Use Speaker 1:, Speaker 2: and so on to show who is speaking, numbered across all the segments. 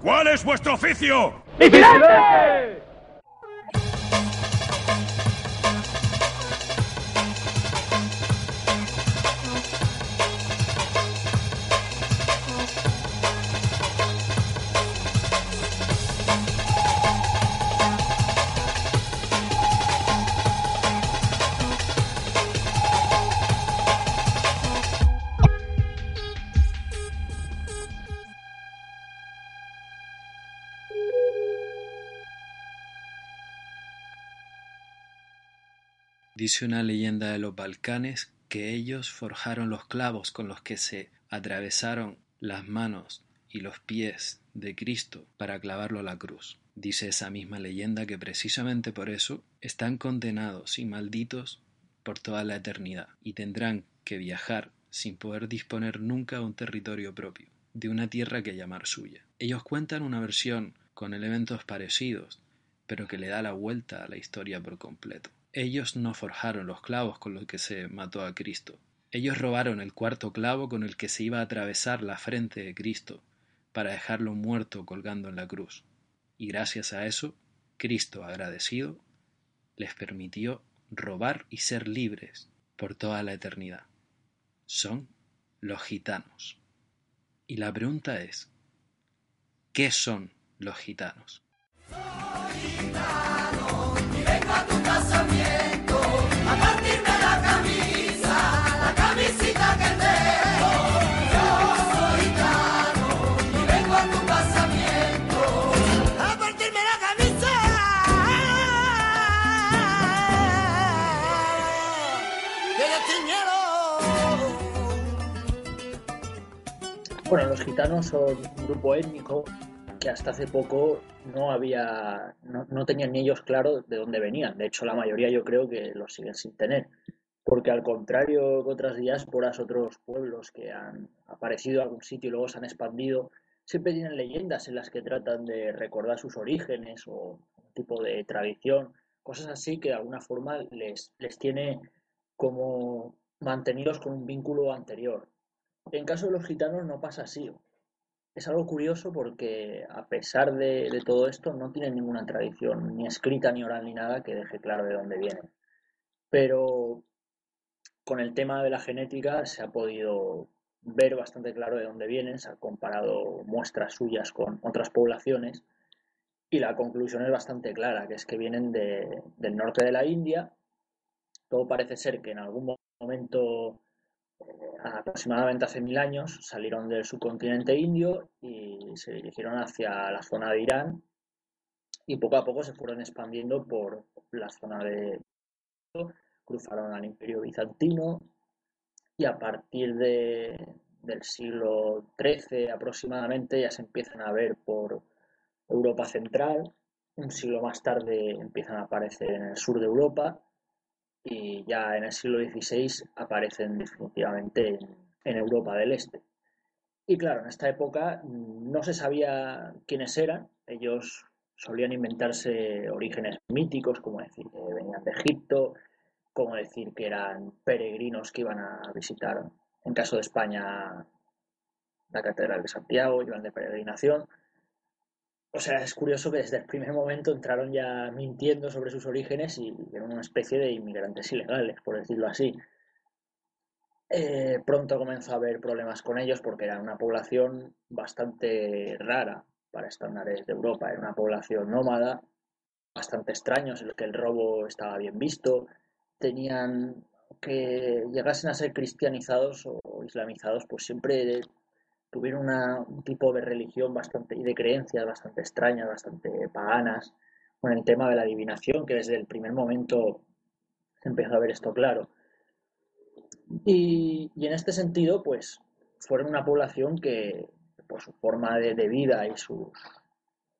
Speaker 1: ¿Cuál es vuestro oficio?
Speaker 2: ¡Vigilante!
Speaker 3: Dice una leyenda de los Balcanes que ellos forjaron los clavos con los que se atravesaron las manos y los pies de Cristo para clavarlo a la cruz. Dice esa misma leyenda que precisamente por eso están condenados y malditos por toda la eternidad y tendrán que viajar sin poder disponer nunca de un territorio propio, de una tierra que llamar suya. Ellos cuentan una versión con elementos parecidos, pero que le da la vuelta a la historia por completo. Ellos no forjaron los clavos con los que se mató a Cristo. Ellos robaron el cuarto clavo con el que se iba a atravesar la frente de Cristo para dejarlo muerto colgando en la cruz. Y gracias a eso, Cristo, agradecido, les permitió robar y ser libres por toda la eternidad. Son los gitanos. Y la pregunta es, ¿qué son los gitanos?
Speaker 4: Bueno, los gitanos son un grupo étnico hasta hace poco no había, no, no, tenían ni ellos claro de dónde venían. De hecho, la mayoría yo creo que los siguen sin tener. Porque al contrario que otras diásporas, otros pueblos que han aparecido en algún sitio y luego se han expandido, siempre tienen leyendas en las que tratan de recordar sus orígenes o un tipo de tradición, cosas así que de alguna forma les, les tiene como mantenidos con un vínculo anterior. En caso de los gitanos no pasa así. Es algo curioso porque a pesar de, todo esto no tienen ninguna tradición ni escrita ni oral ni nada que deje claro de dónde vienen. Pero con el tema de la genética se ha podido ver bastante claro de dónde vienen, se han comparado muestras suyas con otras poblaciones y la conclusión es bastante clara, que es que vienen de, del norte de la India. Todo parece ser que en algún momento aproximadamente hace mil años, salieron del subcontinente indio y se dirigieron hacia la zona de Irán y poco a poco se fueron expandiendo por la zona de... cruzaron al imperio bizantino y a partir de, del siglo XIII aproximadamente ya se empiezan a ver por Europa central, un siglo más tarde empiezan a aparecer en el sur de Europa y ya en el siglo XVI aparecen definitivamente en, en, Europa del Este. Y claro, en esta época no se sabía quiénes eran, ellos solían inventarse orígenes míticos, como decir que venían de Egipto, como decir que eran peregrinos que iban a visitar, en caso de España, la Catedral de Santiago, iban de peregrinación, o sea, es curioso que desde el primer momento entraron ya mintiendo sobre sus orígenes y eran una especie de inmigrantes ilegales, por decirlo así. Eh, pronto comenzó a haber problemas con ellos porque era una población bastante rara para estándares de Europa. Era una población nómada, bastante extraños, en los que el robo estaba bien visto. Tenían que llegasen a ser cristianizados o islamizados, pues siempre tuvieron un tipo de religión bastante y de creencias bastante extrañas, bastante paganas, con el tema de la adivinación, que desde el primer momento se empezó a ver esto claro. Y, y en este sentido, pues fueron una población que por su forma de, vida y su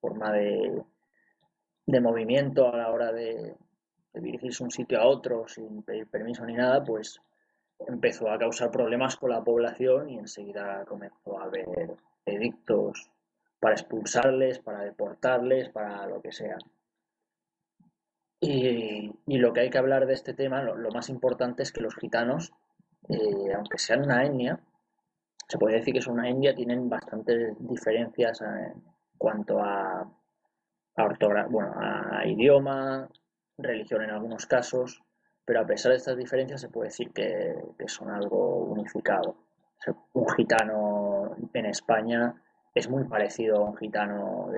Speaker 4: forma de, de, movimiento a la hora de, de dirigirse un sitio a otro sin pedir permiso ni nada, pues empezó a causar problemas con la población y enseguida comenzó a haber edictos para expulsarles, para deportarles, para lo que sea. Y, lo que hay que hablar de este tema, lo, más importante es que los gitanos, eh, aunque sean una etnia, se puede decir que son una etnia, tienen bastantes diferencias en cuanto a, a, bueno, a idioma, religión en algunos casos, pero a pesar de estas diferencias se puede decir que, son algo unificado. un gitano en España es muy parecido a un gitano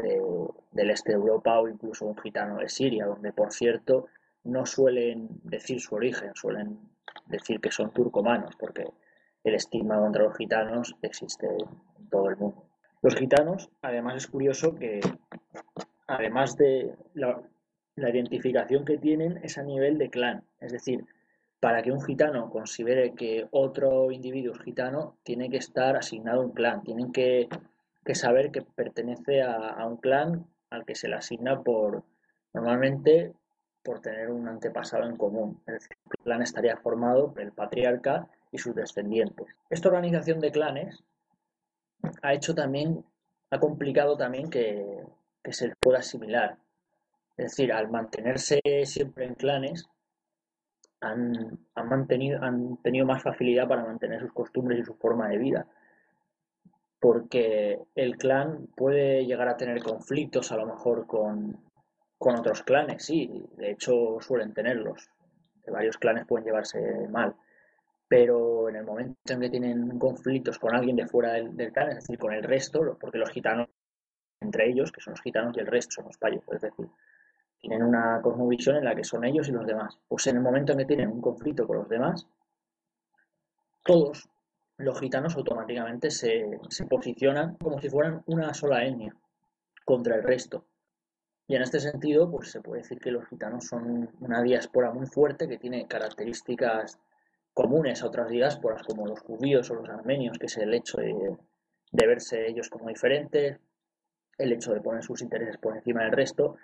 Speaker 4: del este de Europa o incluso un gitano de Siria, donde por cierto no suelen decir su origen, suelen decir que son turcomanos, porque el estigma contra los gitanos existe en todo el mundo. Los gitanos, además es curioso que, además de la, la identificación que tienen es a nivel de clan, es decir, para que un gitano considere que otro individuo es gitano, tiene que estar asignado a un clan, tienen que que saber que pertenece a, un clan al que se le asigna por, normalmente, por tener un antepasado en común. Es decir, el clan estaría formado por el patriarca y sus descendientes. Esta organización de clanes ha hecho también, ha complicado también que, se les pueda asimilar. Es decir, al mantenerse siempre en clanes, han, han, mantenido, han tenido más facilidad para mantener sus costumbres y su forma de vida. Porque el clan puede llegar a tener conflictos a lo mejor con, otros clanes, sí, de hecho suelen tenerlos, varios clanes pueden llevarse mal, pero en el momento en que tienen conflictos con alguien de fuera del, clan, es decir, con el resto, porque los gitanos, entre ellos, que son los gitanos y el resto son los payos, es decir, tienen una cosmovisión en la que son ellos y los demás. Pues en el momento en que tienen un conflicto con los demás, todos los gitanos automáticamente se, posicionan como si fueran una sola etnia contra el resto. Y en este sentido, pues se puede decir que los gitanos son una diáspora muy fuerte que tiene características comunes a otras diásporas como los judíos o los armenios, que es el hecho de verse ellos como diferentes, el hecho de poner sus intereses por encima del resto.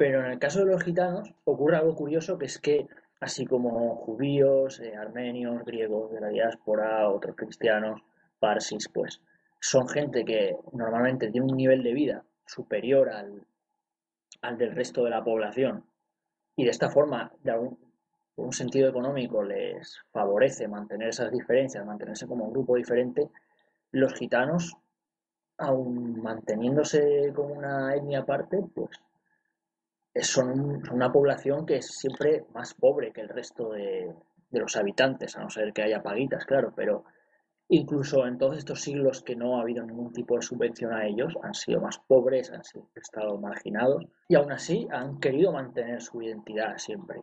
Speaker 4: Pero en el caso de los gitanos ocurre algo curioso que es que así como judíos, eh, armenios, griegos de la diáspora, otros cristianos, parsis, pues son gente que normalmente tiene un nivel de vida superior al, al del resto de la población. Y de esta forma, de algún, un sentido económico, les favorece mantener esas diferencias, mantenerse como un grupo diferente, los gitanos, aun manteniéndose como una etnia aparte, pues son una población que es siempre más pobre que el resto de, los habitantes, a no ser que haya paguitas, claro, pero incluso en todos estos siglos que no ha habido ningún tipo de subvención a ellos, han sido más pobres, han estado marginados y aún así han querido mantener su identidad siempre.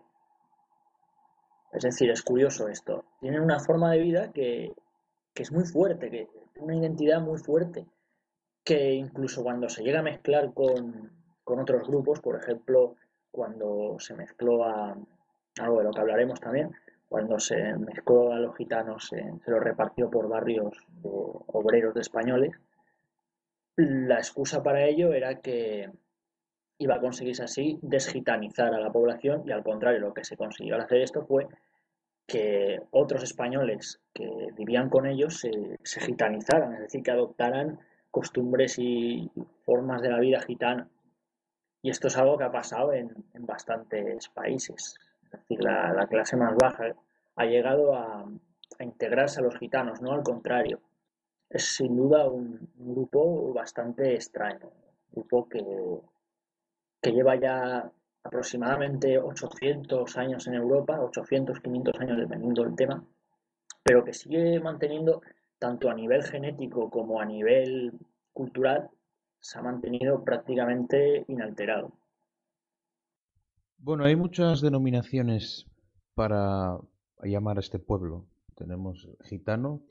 Speaker 4: Es decir, es curioso esto. Tienen una forma de vida que, que es muy fuerte, que una identidad muy fuerte, que incluso cuando se llega a mezclar con, con otros grupos, por ejemplo, cuando se mezcló a algo de lo que hablaremos también, cuando se mezcló a los gitanos, se, los repartió por barrios de obreros de españoles, la excusa para ello era que iba a conseguirse así desgitanizar a la población y al contrario, lo que se consiguió al hacer esto fue que otros españoles que vivían con ellos se, se gitanizaran, es decir, que adoptaran costumbres y formas de la vida gitana. Y esto es algo que ha pasado en, bastantes países. Es decir, la, clase más baja ha llegado a, integrarse a los gitanos, no al contrario. Es sin duda un, grupo bastante extraño, un grupo que, que lleva ya aproximadamente 800 años en Europa, 800, 500 años dependiendo del tema, pero que sigue manteniendo tanto a nivel genético como a nivel cultural se ha mantenido prácticamente inalterado.
Speaker 1: Bueno, hay muchas denominaciones para llamar a este pueblo. Tenemos gitano,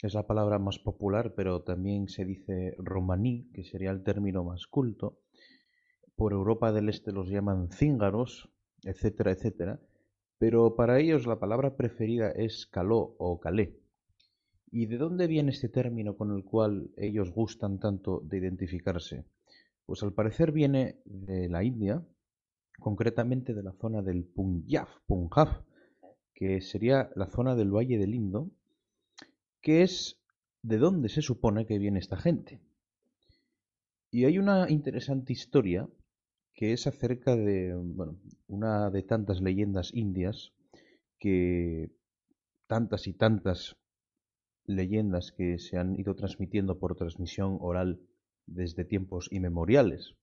Speaker 1: es la palabra más popular, pero también se dice romaní, que sería el término más culto. Por Europa del Este los llaman cíngaros, etcétera, etcétera. Pero para ellos la palabra preferida es caló o calé. ¿Y de dónde viene este término con el cual ellos gustan tanto de identificarse? Pues al parecer viene de la India, concretamente de la zona del Punjab, Punjab, que sería la zona del Valle del Indo, que es de dónde se supone que viene esta gente. Y hay una interesante historia que es acerca de bueno, una de tantas leyendas indias que tantas y tantas leyendas que se han ido transmitiendo por transmisión oral desde tiempos inmemoriales.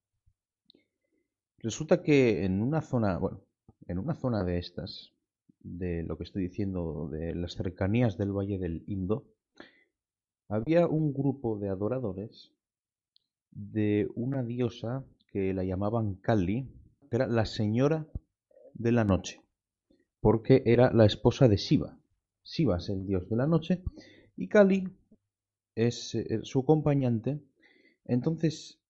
Speaker 1: Resulta que en una zona, bueno, en una zona de estas, de lo que estoy diciendo, de las cercanías del Valle del Indo, había un grupo de adoradores de una diosa que la llamaban Kali, que era la señora de la noche, porque era la esposa de Shiva. Shiva es el dios de la noche y Kali es eh, su acompañante. Entonces,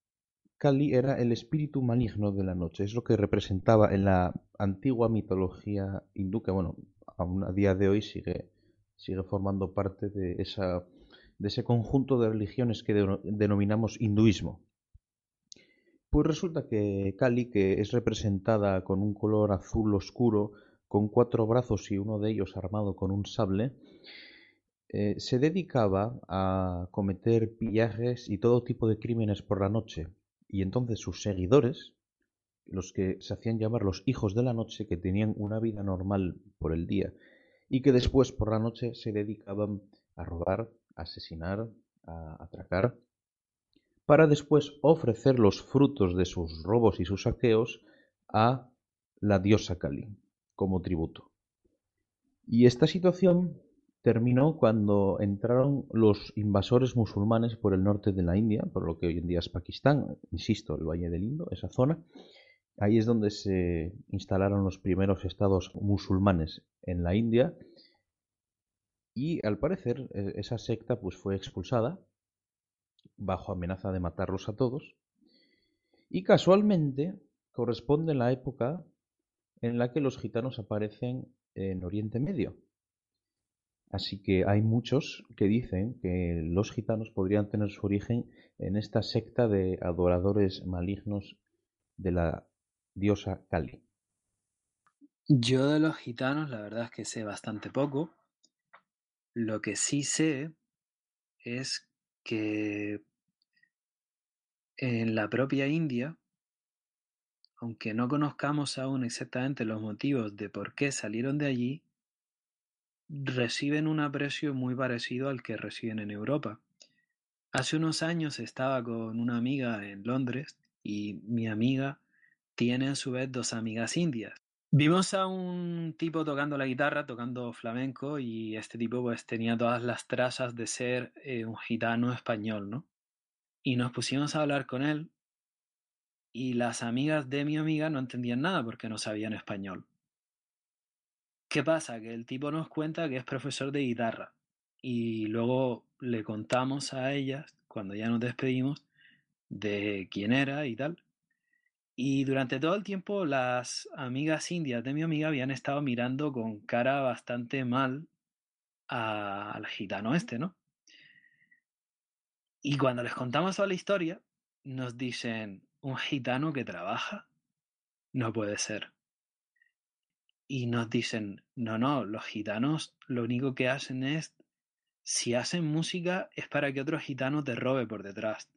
Speaker 1: Kali era el espíritu maligno de la noche, es lo que representaba en la antigua mitología hindú, que bueno, aún a día de hoy sigue, sigue formando parte de ese conjunto de religiones que denominamos hinduismo. Pues resulta que Kali, que es representada con un color azul oscuro, con cuatro brazos y uno de ellos armado con un sable, eh, se dedicaba a cometer pillajes y todo tipo de crímenes por la noche, y entonces sus seguidores, los que se hacían llamar los hijos de la noche, que tenían una vida normal por el día, y que después por la noche se dedicaban a robar, a asesinar, a atracar, para después ofrecer los frutos de sus robos y sus saqueos a la diosa Kali como tributo. Y esta situación terminó cuando entraron los invasores musulmanes por el norte de la India, por lo que hoy en día es Pakistán, insisto, el Valle del Indo, esa zona. Ahí es donde se instalaron los primeros estados musulmanes en la India y al parecer e, esa secta pues fue expulsada bajo amenaza de matarlos a todos y casualmente corresponde la época en la que los gitanos aparecen en Oriente Medio. Así que hay muchos que dicen que los gitanos podrían tener su origen en esta secta de adoradores malignos de la diosa Kali.
Speaker 3: Yo de los gitanos la verdad es que sé bastante poco. Lo que sí sé es que en la propia India, aunque no conozcamos aún exactamente los motivos de por qué salieron de allí, reciben un aprecio muy parecido al que reciben en Europa. Hace unos años estaba con una amiga en Londres y mi amiga tiene a su vez dos amigas indias. Vimos a un tipo tocando la guitarra, tocando flamenco, y este tipo pues tenía todas las trazas de ser eh, un gitano español, ¿no? Y nos pusimos a hablar con él, y las amigas de mi amiga no entendían nada porque no sabían español. ¿Qué pasa? Que el tipo nos cuenta que es profesor de guitarra y luego le contamos a ellas, cuando ya nos despedimos, de quién era y tal. Y durante todo el tiempo las amigas indias de mi amiga habían estado mirando con cara bastante mal al gitano este, ¿no? Y cuando les contamos toda la historia, nos dicen, ¿un gitano que trabaja? No puede ser y nos dicen, no, no, los gitanos lo único que hacen es, si hacen música es para que otro gitano te robe por detrás.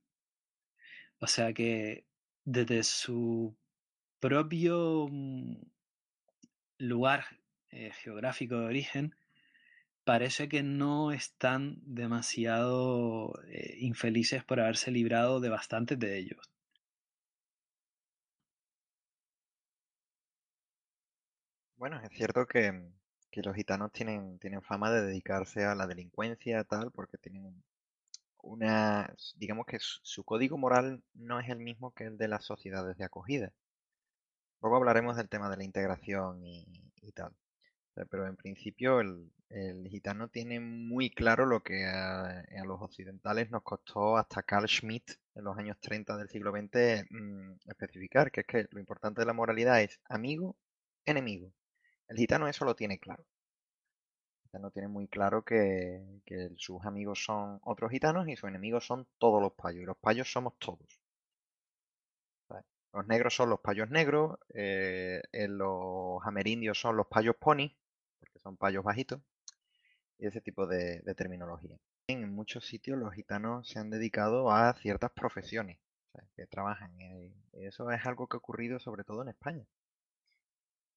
Speaker 3: O sea que desde su propio mm, lugar eh, geográfico de origen, parece que no están demasiado eh, infelices por haberse librado de bastantes de ellos.
Speaker 5: Bueno, es cierto que, los gitanos tienen, tienen fama de dedicarse a la delincuencia, tal, porque tienen una, digamos que su, código moral no es el mismo que el de las sociedades de acogida. Luego hablaremos del tema de la integración y, tal. Pero en principio el, gitano tiene muy claro lo que a, los occidentales nos costó hasta Carl Schmitt en los años 30 del siglo XX mm, especificar, que es que lo importante de la moralidad es amigo, enemigo. El gitano eso lo tiene claro. no tiene muy claro que, sus amigos son otros gitanos y sus enemigos son todos los payos. Y los payos somos todos. Los negros son los payos negros, eh, los amerindios son los payos pony, porque son payos bajitos, y ese tipo de, terminología. En muchos sitios los gitanos se han dedicado a ciertas profesiones que trabajan. Y eso es algo que ha ocurrido sobre todo en España.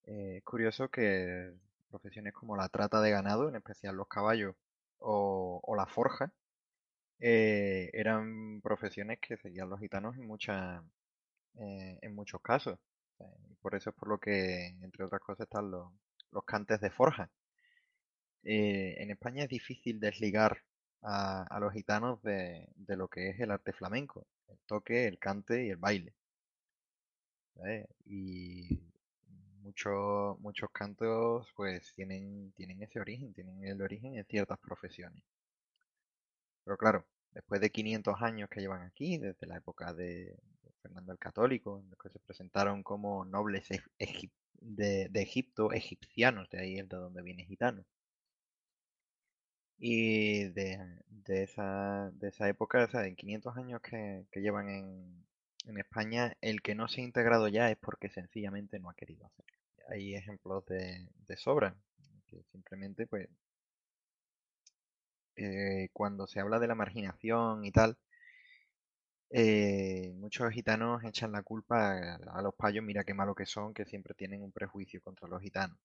Speaker 5: Eh, curioso que profesiones como la trata de ganado, en especial los caballos o, la forja, eh, eran profesiones que seguían los gitanos en, muchas eh, en muchos casos. por eso es por lo que, entre otras cosas, están los, cantes de forja. en España es difícil desligar a, los gitanos de, lo que es el arte flamenco, el toque, el cante y el baile. Y muchos, muchos cantos pues tienen, tienen ese origen, tienen el origen en ciertas profesiones. Pero claro, después de 500 años que llevan aquí, desde la época de, Fernando el Católico, en los que se presentaron como nobles de, Egipto, egipcianos, de ahí es de donde viene gitano. Y de, esa, de esa época, o sea, en 500 años que, llevan en, en España, el que no se ha integrado ya es porque sencillamente no ha querido hacerlo hay ejemplos de, sobra, que simplemente pues eh, cuando se habla de la marginación y tal, eh, muchos gitanos echan la culpa a, los payos, mira qué malo que son, que siempre tienen un prejuicio contra los gitanos.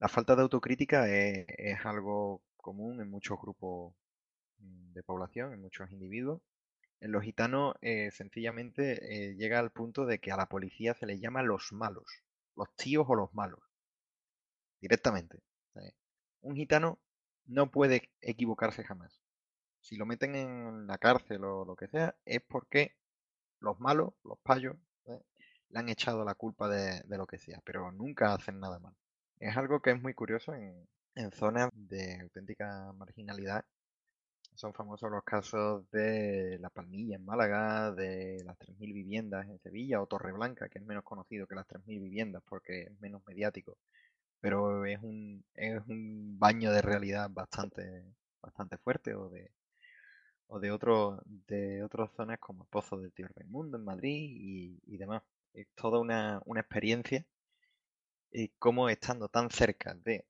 Speaker 5: La falta de autocrítica es, algo común en muchos grupos mm, de población, en muchos individuos. En los gitanos eh, sencillamente llega al punto de que a la policía se les llama los malos los tíos o los malos. Directamente. Un gitano no puede equivocarse jamás. Si lo meten en la cárcel o lo que sea, es porque los malos, los payos, le han echado la culpa de, lo que sea, pero nunca hacen nada mal. Es algo que es muy curioso en, en zonas de auténtica marginalidad son famosos los casos de La Palmilla en Málaga, de las 3.000 viviendas en Sevilla o Torreblanca, que es menos conocido que las 3.000 viviendas porque es menos mediático, pero es un, es un baño de realidad bastante, bastante fuerte o de, o de, otro, de otras zonas como el Pozo del Tío Raimundo en Madrid y, demás. Es toda una, una experiencia y cómo estando tan cerca de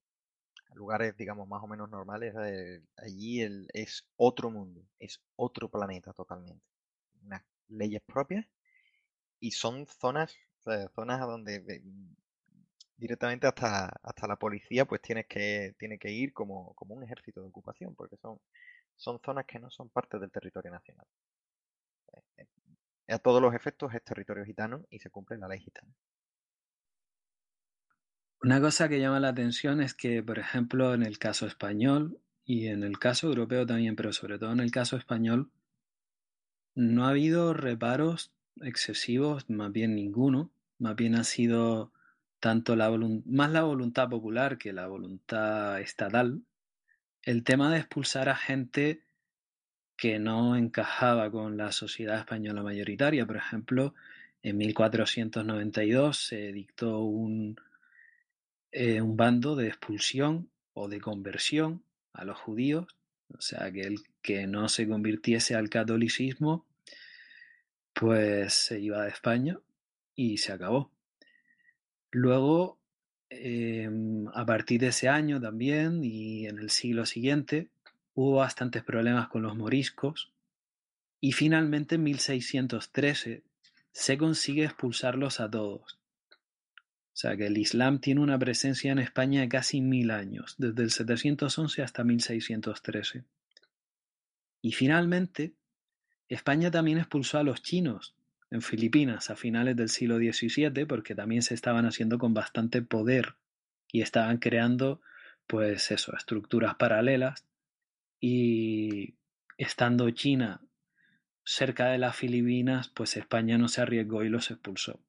Speaker 5: lugares, digamos, más o menos normales, eh, allí el, es otro mundo, es otro planeta totalmente. Unas leyes propias y son zonas, zonas a donde directamente hasta, hasta la policía pues tienes que, tiene que ir como, como un ejército de ocupación, porque son, son zonas que no son parte del territorio nacional. Eh, eh, a todos los efectos es territorio gitano y se cumple la ley gitana.
Speaker 3: Una cosa que llama la atención es que, por ejemplo, en el caso español y en el caso europeo también, pero sobre todo en el caso español, no ha habido reparos excesivos, más bien ninguno, más bien ha sido tanto la más la voluntad popular que la voluntad estatal, el tema de expulsar a gente que no encajaba con la sociedad española mayoritaria. Por ejemplo, en 1492 se dictó un, eh, un bando de expulsión o de conversión a los judíos, o sea, que el que no se convirtiese al catolicismo, pues se iba de España y se acabó. Luego, em, a partir de ese año también y en el siglo siguiente, hubo bastantes problemas con los moriscos y finalmente en 1613 se consigue expulsarlos a todos. O sea que el Islam tiene una presencia en España de casi mil años, desde el 711 hasta 1613. Y finalmente, España también expulsó a los chinos en Filipinas a finales del siglo XVII porque también se estaban haciendo con bastante poder y estaban creando, pues eso, estructuras paralelas y estando China cerca de las Filipinas, pues España no se arriesgó y los expulsó.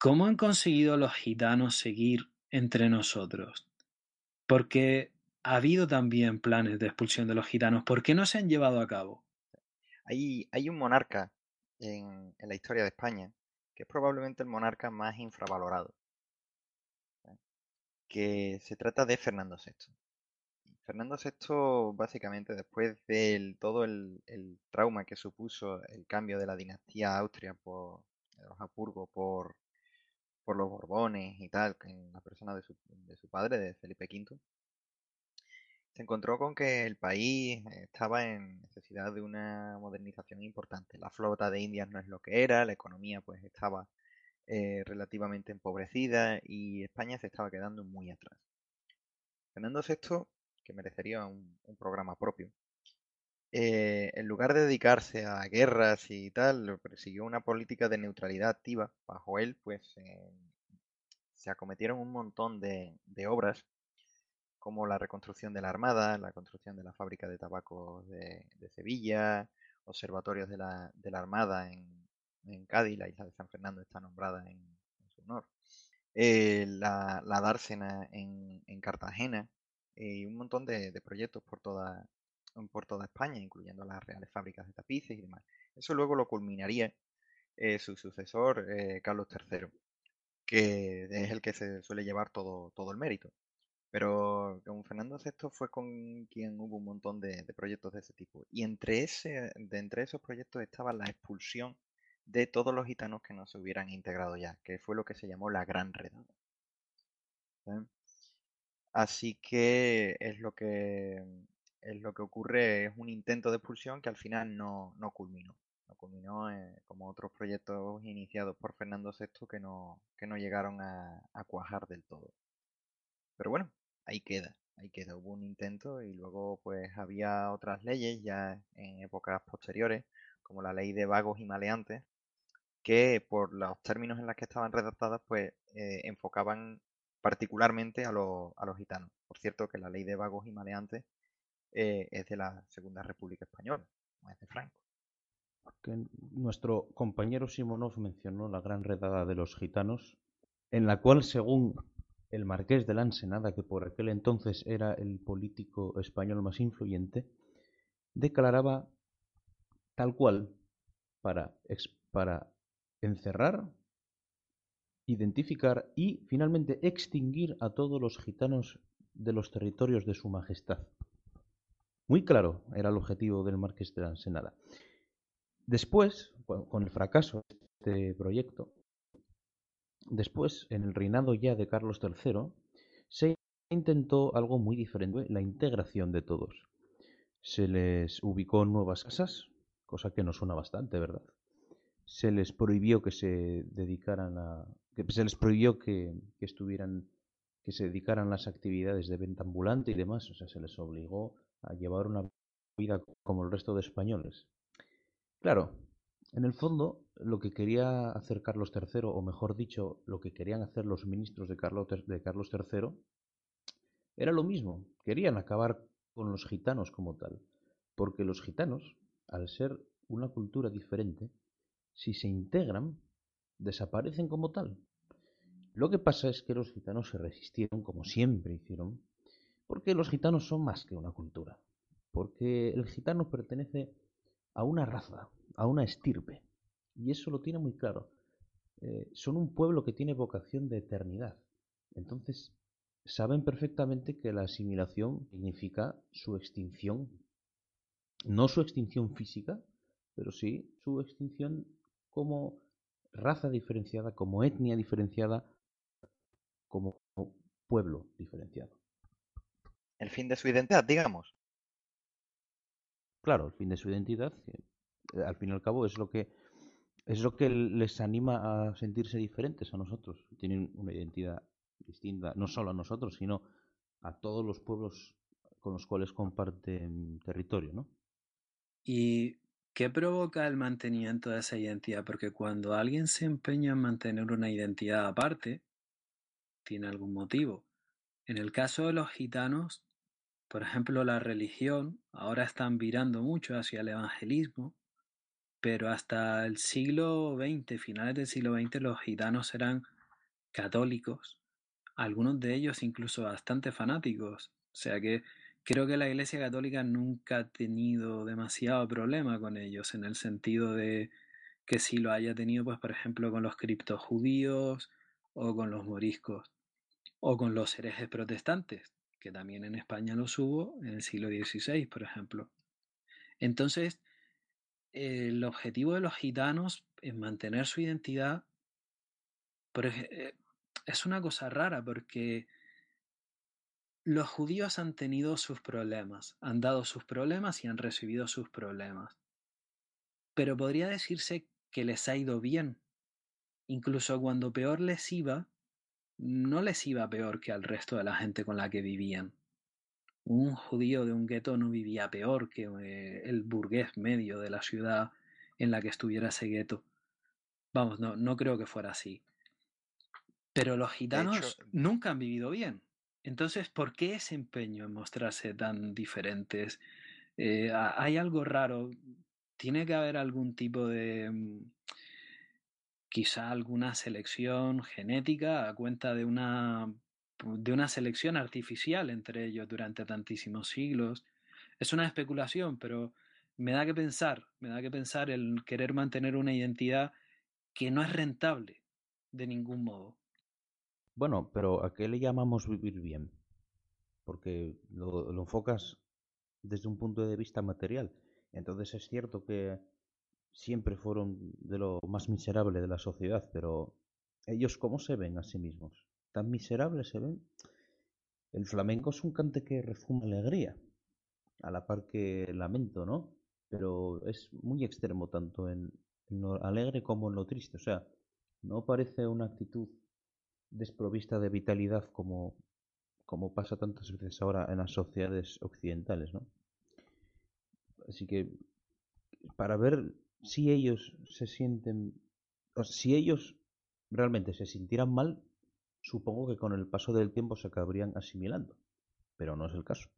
Speaker 3: ¿Cómo han conseguido los gitanos seguir entre nosotros? Porque ha habido también planes de expulsión de los gitanos. ¿Por qué no se han llevado a cabo?
Speaker 5: Hay, hay un monarca en, la historia de España que es probablemente el monarca más infravalorado. que se trata de Fernando VI. Fernando VI, básicamente, después de todo el, trauma que supuso el cambio de la dinastía Austria por los Habsburgo por, por los Borbones y tal, en la persona de su, de su padre, de Felipe V, se encontró con que el país estaba en necesidad de una modernización importante. La flota de Indias no es lo que era, la economía pues estaba eh, relativamente empobrecida y España se estaba quedando muy atrás. Fernando VI, que merecería un, programa propio, eh, en lugar de dedicarse a guerras y tal, persiguió una política de neutralidad activa. Bajo él, pues se acometieron un montón de, obras, como la reconstrucción de la Armada, la construcción de la fábrica de tabaco de, Sevilla, observatorios de la, Armada en, Cádiz, la isla de San Fernando está nombrada en, su honor, eh, la, dársena en, Cartagena, y un montón de, proyectos por toda, por toda España, incluyendo las reales fábricas de tapices y demás. Eso luego lo culminaría eh, su sucesor, eh, Carlos III, que es el que se suele llevar todo, todo el mérito. Pero con Fernando VI fue con quien hubo un montón de, proyectos de ese tipo. Y entre, ese, de entre esos proyectos estaba la expulsión de todos los gitanos que no se hubieran integrado ya, que fue lo que se llamó la Gran Redada. Así que es lo que es lo que ocurre, es un intento de expulsión que al final no, culminó. No culminó eh, como otros proyectos iniciados por Fernando VI que no, que no llegaron a, cuajar del todo. Pero bueno, ahí queda, ahí queda. Hubo un intento y luego pues había otras leyes ya en épocas posteriores, como la ley de vagos y maleantes, que por los términos en los que estaban redactadas pues eh, enfocaban particularmente a, a los gitanos. Por cierto que la ley de vagos y maleantes eh, es de la Segunda República Española, no es de Franco.
Speaker 1: nuestro compañero Simonov mencionó la gran redada de los gitanos, en la cual, según el marqués de la Ensenada, que por aquel entonces era el político español más influyente, declaraba tal cual para encerrar, identificar y finalmente extinguir a todos los gitanos de los territorios de su majestad. Muy claro era el objetivo del Marqués de la Ensenada. Después, con el fracaso de este proyecto, después, en el reinado ya de Carlos III, se intentó algo muy diferente, la integración de todos. Se les ubicó nuevas casas, cosa que nos suena bastante, ¿verdad? Se les prohibió que se dedicaran a. que se les prohibió que, que estuvieran. que se dedicaran a las actividades de venta ambulante y demás. O sea, se les obligó a llevar una vida como el resto de españoles. Claro, en el fondo, lo que quería hacer Carlos III, o mejor dicho, lo que querían hacer los ministros de Carlos, de Carlos III, era lo mismo. Querían acabar con los gitanos como tal. Porque los gitanos, al ser una cultura diferente, si se integran, desaparecen como tal. Lo que pasa es que los gitanos se resistieron, como siempre hicieron, porque los gitanos son más que una cultura. Porque el gitano pertenece a una raza, a una estirpe. Y eso lo tiene muy claro. Eh, son un pueblo que tiene vocación de eternidad. Entonces, saben perfectamente que la asimilación significa su extinción. No su extinción física, pero sí su extinción como raza diferenciada, como etnia diferenciada, como pueblo diferenciado
Speaker 5: el fin de su identidad, digamos.
Speaker 1: Claro, el fin de su identidad, eh, al fin y al cabo es lo que es lo que les anima a sentirse diferentes a nosotros. Tienen una identidad distinta, no solo a nosotros, sino a todos los pueblos con los cuales comparten territorio, ¿no?
Speaker 3: ¿Y qué provoca el mantenimiento de esa identidad? Porque cuando alguien se empeña en mantener una identidad aparte, tiene algún motivo. En el caso de los gitanos, por ejemplo, la religión ahora están virando mucho hacia el evangelismo, pero hasta el siglo XX, finales del siglo XX, los gitanos eran católicos, algunos de ellos incluso bastante fanáticos. O sea que creo que la Iglesia Católica nunca ha tenido demasiado problema con ellos, en el sentido de que si lo haya tenido, pues por ejemplo, con los criptojudíos o con los moriscos. O con los herejes protestantes, que también en España los hubo en el siglo XVI, por ejemplo. Entonces, el objetivo de los gitanos es mantener su identidad eh, es una cosa rara porque los judíos han tenido sus problemas, han dado sus problemas y han recibido sus problemas. Pero podría decirse que les ha ido bien. Incluso cuando peor les iba, no les iba peor que al resto de la gente con la que vivían. Un judío de un gueto no vivía peor que eh, el burgués medio de la ciudad en la que estuviera ese gueto. Vamos, no, no creo que fuera así. Pero los gitanos nunca han vivido bien. Entonces, ¿por qué ese empeño en mostrarse tan diferentes? Eh, hay algo raro. Tiene que haber algún tipo de... Quizá alguna selección genética a cuenta de una, de una selección artificial entre ellos durante tantísimos siglos. Es una especulación, pero me da que pensar, me da que pensar el querer mantener una identidad que no es rentable de ningún modo.
Speaker 1: Bueno, pero ¿a qué le llamamos vivir bien? Porque lo, enfocas desde un punto de vista material. Entonces es cierto que siempre fueron de lo más miserable de la sociedad, pero ellos cómo se ven a sí mismos? ¿Tan miserables se ven? El flamenco es un cante que refuma alegría, a la par que lamento, ¿no? Pero es muy extremo tanto en lo alegre como en lo triste. O sea, no parece una actitud desprovista de vitalidad como, como pasa tantas veces ahora en las sociedades occidentales, ¿no? Así que para ver si ellos se sienten, si ellos realmente se sintieran mal, supongo que con el paso del tiempo se acabarían asimilando, pero no es el caso.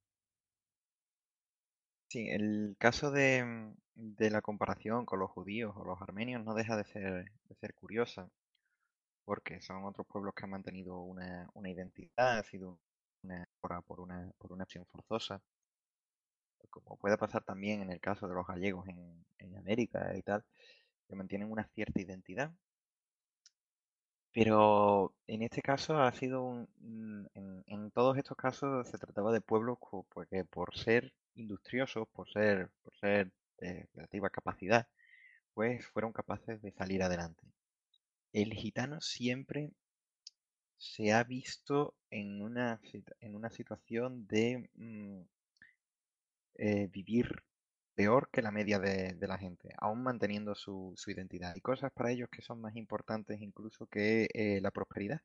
Speaker 5: Sí, el caso de, la comparación con los judíos o los armenios no deja de ser, de ser curiosa porque son otros pueblos que han mantenido una, identidad, ha sido una una, por una acción forzosa, como puede pasar también en el caso de los gallegos en, América y tal, que mantienen una cierta identidad. Pero en este caso ha sido un, en, todos estos casos se trataba de pueblos porque por ser industriosos, por ser, por ser de relativa capacidad, pues fueron capaces de salir adelante el gitano siempre se ha visto en una, en una situación de mm, eh, vivir peor que la media de, la gente, aún manteniendo su, identidad. Hay cosas para ellos que son más importantes incluso que eh, la prosperidad.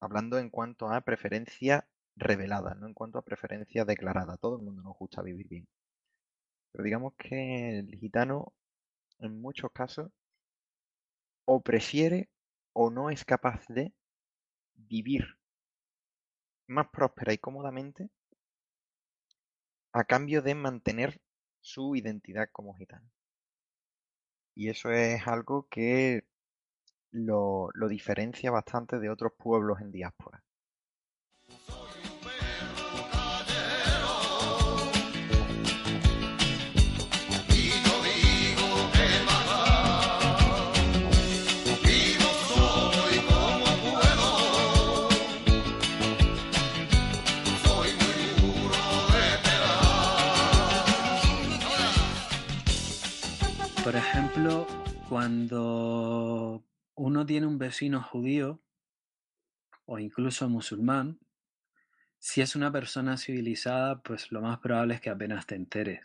Speaker 5: Hablando en cuanto a preferencia revelada, no en cuanto a preferencia declarada. Todo el mundo nos gusta vivir bien. Pero digamos que el gitano, en muchos casos, o prefiere o no es capaz de vivir más próspera y cómodamente a cambio de mantener su identidad como gitano. Y eso es algo que lo, lo diferencia bastante de otros pueblos en diáspora.
Speaker 3: Por ejemplo, cuando uno tiene un vecino judío o incluso musulmán, si es una persona civilizada, pues lo más probable es que apenas te enteres.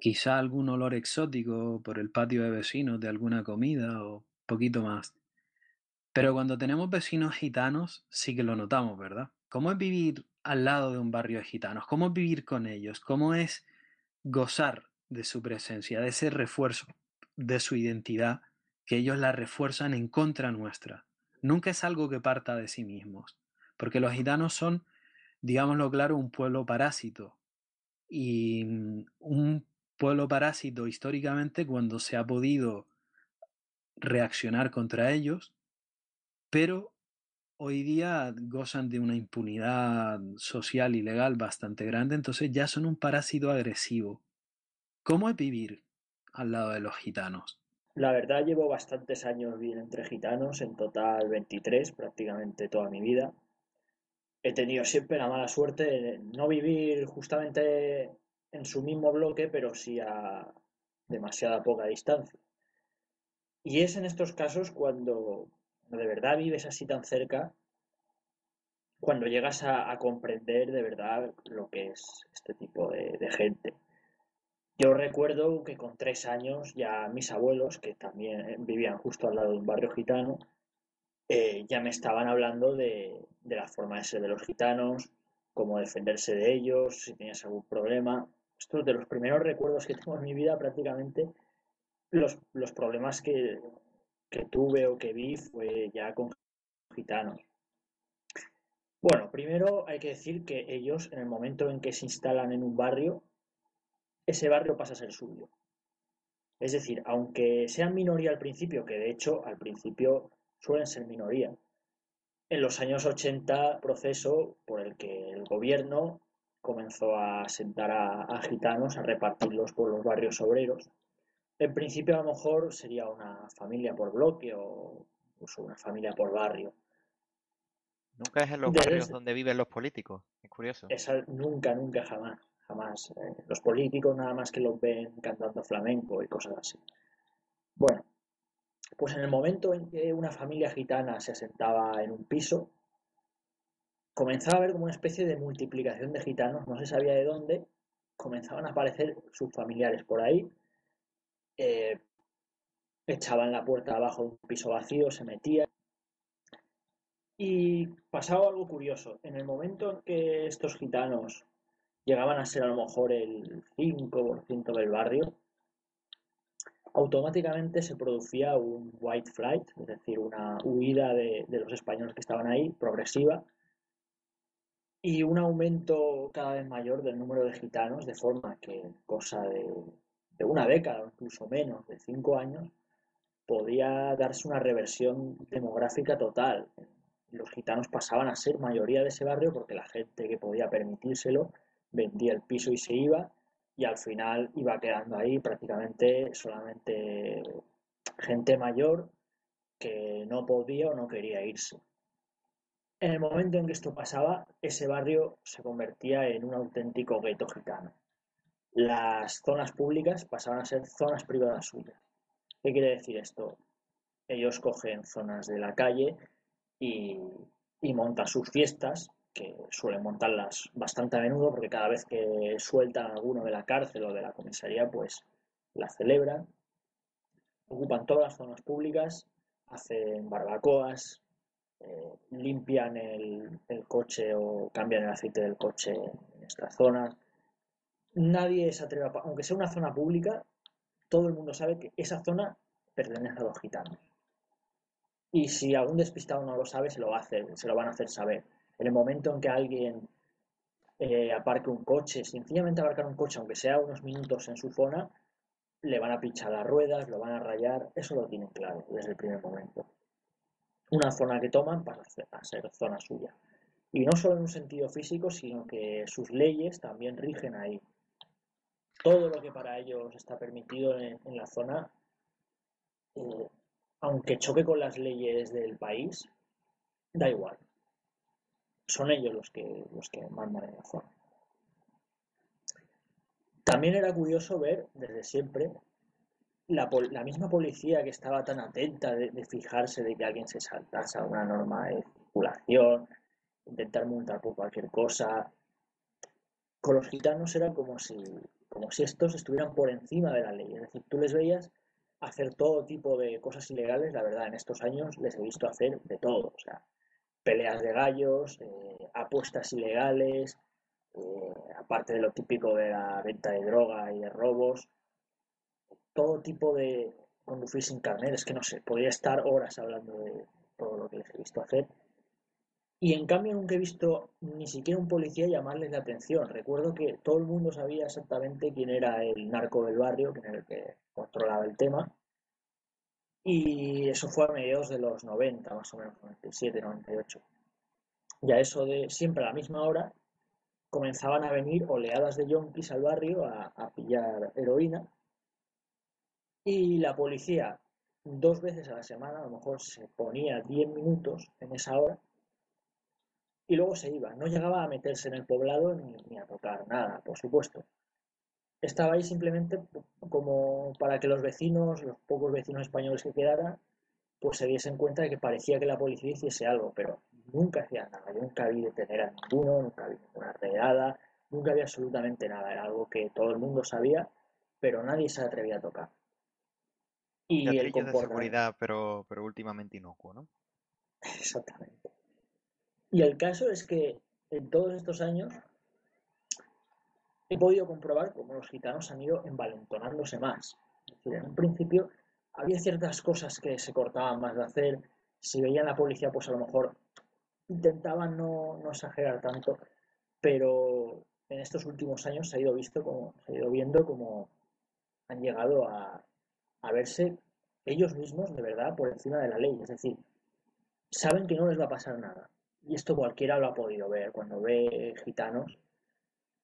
Speaker 3: Quizá algún olor exótico por el patio de vecinos de alguna comida o poquito más. Pero cuando tenemos vecinos gitanos, sí que lo notamos, ¿verdad? ¿Cómo es vivir al lado de un barrio de gitanos? ¿Cómo es vivir con ellos? ¿Cómo es gozar de su presencia, de ese refuerzo de su identidad que ellos la refuerzan en contra nuestra. Nunca es algo que parta de sí mismos, porque los gitanos son, digámoslo claro, un pueblo parásito. Y mm, un pueblo parásito históricamente cuando se ha podido reaccionar contra ellos, pero hoy día gozan de una impunidad social y legal bastante grande, entonces ya son un parásito agresivo. ¿Cómo es vivir al lado de los gitanos?
Speaker 4: La verdad llevo bastantes años bien entre gitanos, en total 23, prácticamente toda mi vida. He tenido siempre la mala suerte de no vivir justamente en su mismo bloque, pero sí a demasiada poca distancia. Y es en estos casos cuando de verdad vives así tan cerca, cuando llegas a, comprender de verdad lo que es este tipo de gente. Yo recuerdo que con tres años ya mis abuelos, que también vivían justo al lado de un barrio gitano, eh, ya me estaban hablando de, la forma de ser de los gitanos, cómo defenderse de ellos, si tenías algún problema. Esto es de los primeros recuerdos que tengo en mi vida prácticamente. Los, problemas que, que tuve o que vi fue ya con gitanos. Bueno, primero hay que decir que ellos, en el momento en que se instalan en un barrio, ese barrio pasa a ser suyo. Es decir, aunque sean minoría al principio, que de hecho al principio suelen ser minoría, en los años 80 proceso por el que el gobierno comenzó a sentar a, gitanos, a repartirlos por los barrios obreros. En principio a lo mejor sería una familia por bloque o incluso una familia por barrio.
Speaker 5: Nunca es en los barrios donde viven los políticos, es curioso.
Speaker 4: nunca, nunca, jamás jamás. Eh, los políticos nada más que los ven cantando flamenco y cosas así. Bueno, pues en el momento en que una familia gitana se asentaba en un piso, comenzaba a haber como una especie de multiplicación de gitanos, no se sabía de dónde, comenzaban a aparecer sus familiares por ahí, eh, echaban la puerta abajo de un piso vacío, se metían. Y pasaba algo curioso. En el momento en que estos gitanos llegaban a ser a lo mejor el 5% del barrio, automáticamente se producía un white flight, es decir, una huida de, los españoles que estaban ahí, progresiva, y un aumento cada vez mayor del número de gitanos, de forma que cosa de, de una década o incluso menos, de cinco años, podía darse una reversión demográfica total. Los gitanos pasaban a ser mayoría de ese barrio porque la gente que podía permitírselo vendía el piso y se iba y al final iba quedando ahí prácticamente solamente gente mayor que no podía o no quería irse. En el momento en que esto pasaba, ese barrio se convertía en un auténtico gueto gitano. Las zonas públicas pasaban a ser zonas privadas suyas. ¿Qué quiere decir esto? Ellos cogen zonas de la calle y, y montan sus fiestas que suelen montarlas bastante a menudo porque cada vez que sueltan a alguno de la cárcel o de la comisaría, pues las celebran, ocupan todas las zonas públicas, hacen barbacoas, eh, limpian el, coche o cambian el aceite del coche en esta zona. Nadie se atreve a, aunque sea una zona pública, todo el mundo sabe que esa zona pertenece a los gitanos. Y si algún despistado no lo sabe, se lo, hacer, se lo van a hacer saber en el momento en que alguien eh, aparque un coche, sencillamente aparcar un coche, aunque sea unos minutos en su zona, le van a pinchar las ruedas, lo van a rayar, eso lo tienen claro desde el primer momento. Una zona que toman para a ser zona suya. Y no solo en un sentido físico, sino que sus leyes también rigen ahí. Todo lo que para ellos está permitido en, la zona, eh, aunque choque con las leyes del país, da igual son ellos los que, los que mandan en la zona. También era curioso ver desde siempre la, misma policía que estaba tan atenta de, fijarse de que alguien se saltase a una norma de circulación, intentar multar por cualquier cosa. Con los gitanos era como si, como si estos estuvieran por encima de la ley. Es decir, tú les veías hacer todo tipo de cosas ilegales. La verdad, en estos años les he visto hacer de todo. O sea, peleas de gallos, eh, apuestas ilegales, eh, aparte de lo típico de la venta de droga y de robos, todo tipo de conducir sin carnet, es que no sé, podría estar horas hablando de todo lo que les he visto hacer. Y en cambio nunca he visto ni siquiera un policía llamarles la atención. Recuerdo que todo el mundo sabía exactamente quién era el narco del barrio, quién era el que controlaba el tema. Y eso fue a mediados de los 90, más o menos, 97, 98. Y a eso de siempre a la misma hora comenzaban a venir oleadas de yonkis al barrio a, pillar heroína. Y la policía dos veces a la semana, a lo mejor se ponía 10 minutos en esa hora y luego se iba. No llegaba a meterse en el poblado ni, a tocar nada, por supuesto. Estaba ahí simplemente como para que los vecinos, los pocos vecinos españoles que quedaran, pues se diesen cuenta de que parecía que la policía hiciese algo, pero nunca hacía nada. Yo nunca vi detener a ninguno, nunca vi ninguna redada, nunca había absolutamente nada. Era algo que todo el mundo sabía, pero nadie se atrevía a tocar.
Speaker 5: Y el de seguridad, pero, pero últimamente inocuo, ¿no?
Speaker 4: Exactamente. Y el caso es que en todos estos años he podido comprobar cómo los gitanos han ido envalentonándose más. En un principio había ciertas cosas que se cortaban más de hacer. Si veían la policía, pues a lo mejor intentaban no, exagerar tanto, pero en estos últimos años se ha ido visto como, se ha ido viendo cómo han llegado a, a verse ellos mismos de verdad por encima de la ley. Es decir, saben que no les va a pasar nada. Y esto cualquiera lo ha podido ver cuando ve gitanos,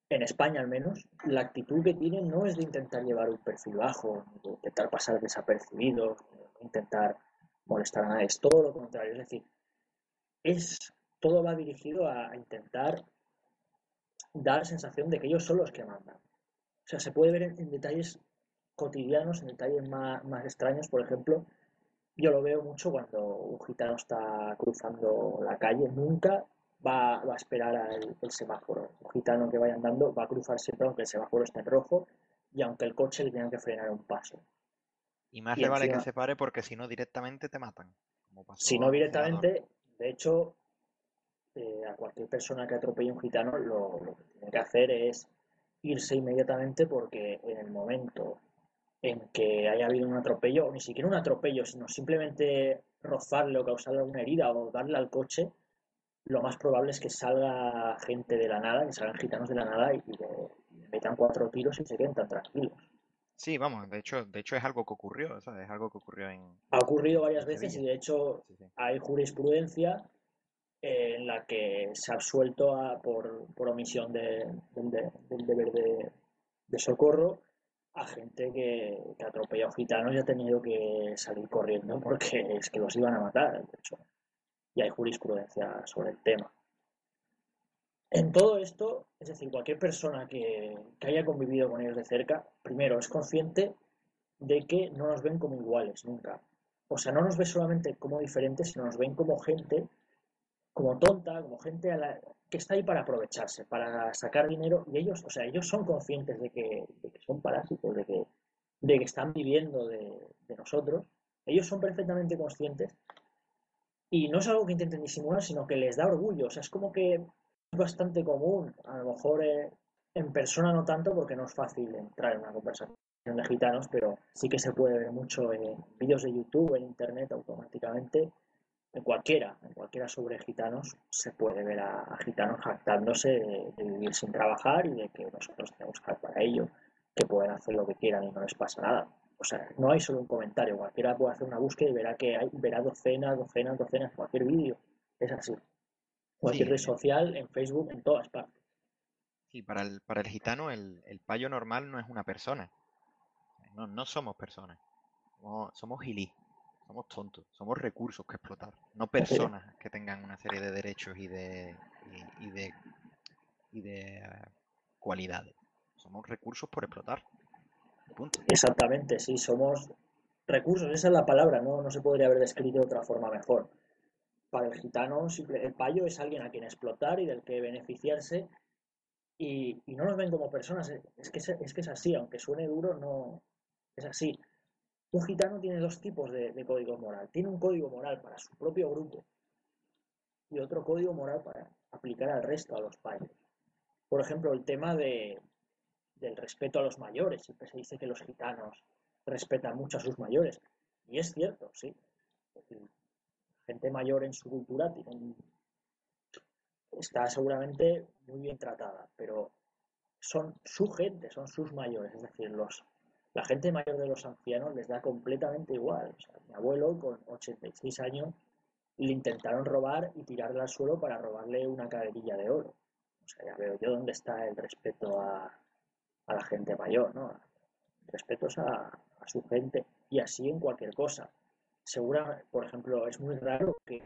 Speaker 4: en España al menos, la actitud que tienen no es de intentar llevar un perfil bajo, de intentar pasar desapercibidos, de intentar molestar a nadie, es todo lo contrario. Es decir, es, todo va dirigido a, intentar dar sensación de que ellos son los que mandan. O sea, se puede ver en detalles cotidianos, en detalles más, más extraños, por ejemplo, yo lo veo mucho cuando un gitano está cruzando la calle, nunca va, a esperar al el semáforo. Un gitano que vaya andando va a cruzar siempre aunque el semáforo esté en rojo y aunque el coche le tenga que frenar un paso.
Speaker 5: Y más le vale que se pare porque si no directamente te matan.
Speaker 4: si no directamente, de hecho, eh, a cualquier persona que atropelle un gitano lo, lo que tiene que hacer es irse inmediatamente porque en el momento en que haya habido un atropello, o ni siquiera un atropello, sino simplemente rozarle o causarle alguna herida o darle al coche, lo más probable es que salga gente de la nada, que salgan gitanos de la nada y, le, metan cuatro tiros y se queden tan tranquilos.
Speaker 5: Sí, vamos, de hecho, de hecho es algo que ocurrió, es algo que ocurrió en...
Speaker 4: Ha ocurrido varias veces y de hecho hay jurisprudencia en la que se ha absuelto por, omisión de, del deber de socorro a gente que, que ha atropellado gitanos y ha tenido que salir corriendo porque es que los iban a matar, de hecho. Y hay jurisprudencia sobre el tema. En todo esto, es decir, cualquier persona que, haya convivido con ellos de cerca, primero es consciente de que no nos ven como iguales nunca. O sea, no nos ve solamente como diferentes, sino nos ven como gente, como tonta, como gente que está ahí para aprovecharse, para sacar dinero, y ellos, o sea, ellos son conscientes de que, son parásitos, de que, de que están viviendo de, nosotros, ellos son perfectamente conscientes, y no es algo que intenten disimular, sino que les da orgullo, o sea, es como que es bastante común, a lo mejor eh, en persona no tanto, porque no es fácil entrar en una conversación de gitanos, pero sí que se puede ver mucho en vídeos de YouTube, en Internet automáticamente, en cualquiera, en cualquiera sobre gitanos, se puede ver a, gitanos jactándose de, vivir sin trabajar y de que nosotros tenemos que para ello, que pueden hacer lo que quieran y no les pasa nada. O sea, no hay solo un comentario, cualquiera puede hacer una búsqueda y verá que hay, verá docenas, docenas, docenas, cualquier vídeo. Es así. Cualquier red social, en Facebook, en todas partes.
Speaker 5: Sí, para el, para el gitano el, el payo normal no es una persona. No, no somos personas. Somos, somos gilí somos tontos, somos recursos que explotar, no personas que tengan una serie de derechos y de, y, de, y de eh, cualidades. Somos recursos por explotar.
Speaker 4: Exactamente, sí, somos recursos, esa es la palabra, no, no se podría haber descrito de otra forma mejor. Para el gitano, el payo es alguien a quien explotar y del que beneficiarse y, y no nos ven como personas. Es que es que es así, aunque suene duro, no es así. Un gitano tiene dos tipos de, código moral. Tiene un código moral para su propio grupo y otro código moral para aplicar al resto, a los payos. Por ejemplo, el tema de, del respeto a los mayores. Siempre se dice que los gitanos respetan mucho a sus mayores. Y es cierto, sí. gente mayor en su cultura está seguramente muy bien tratada, pero son su gente, son sus mayores. Es decir, la gente mayor de los ancianos les da completamente igual. mi abuelo, con 86 años, le intentaron robar y tirarle al suelo para robarle una caderilla de oro. O sea, ya veo yo dónde está el respeto a, la gente mayor, ¿no? El respeto es a, a su gente y así en cualquier cosa. Segura, por ejemplo, es muy raro que,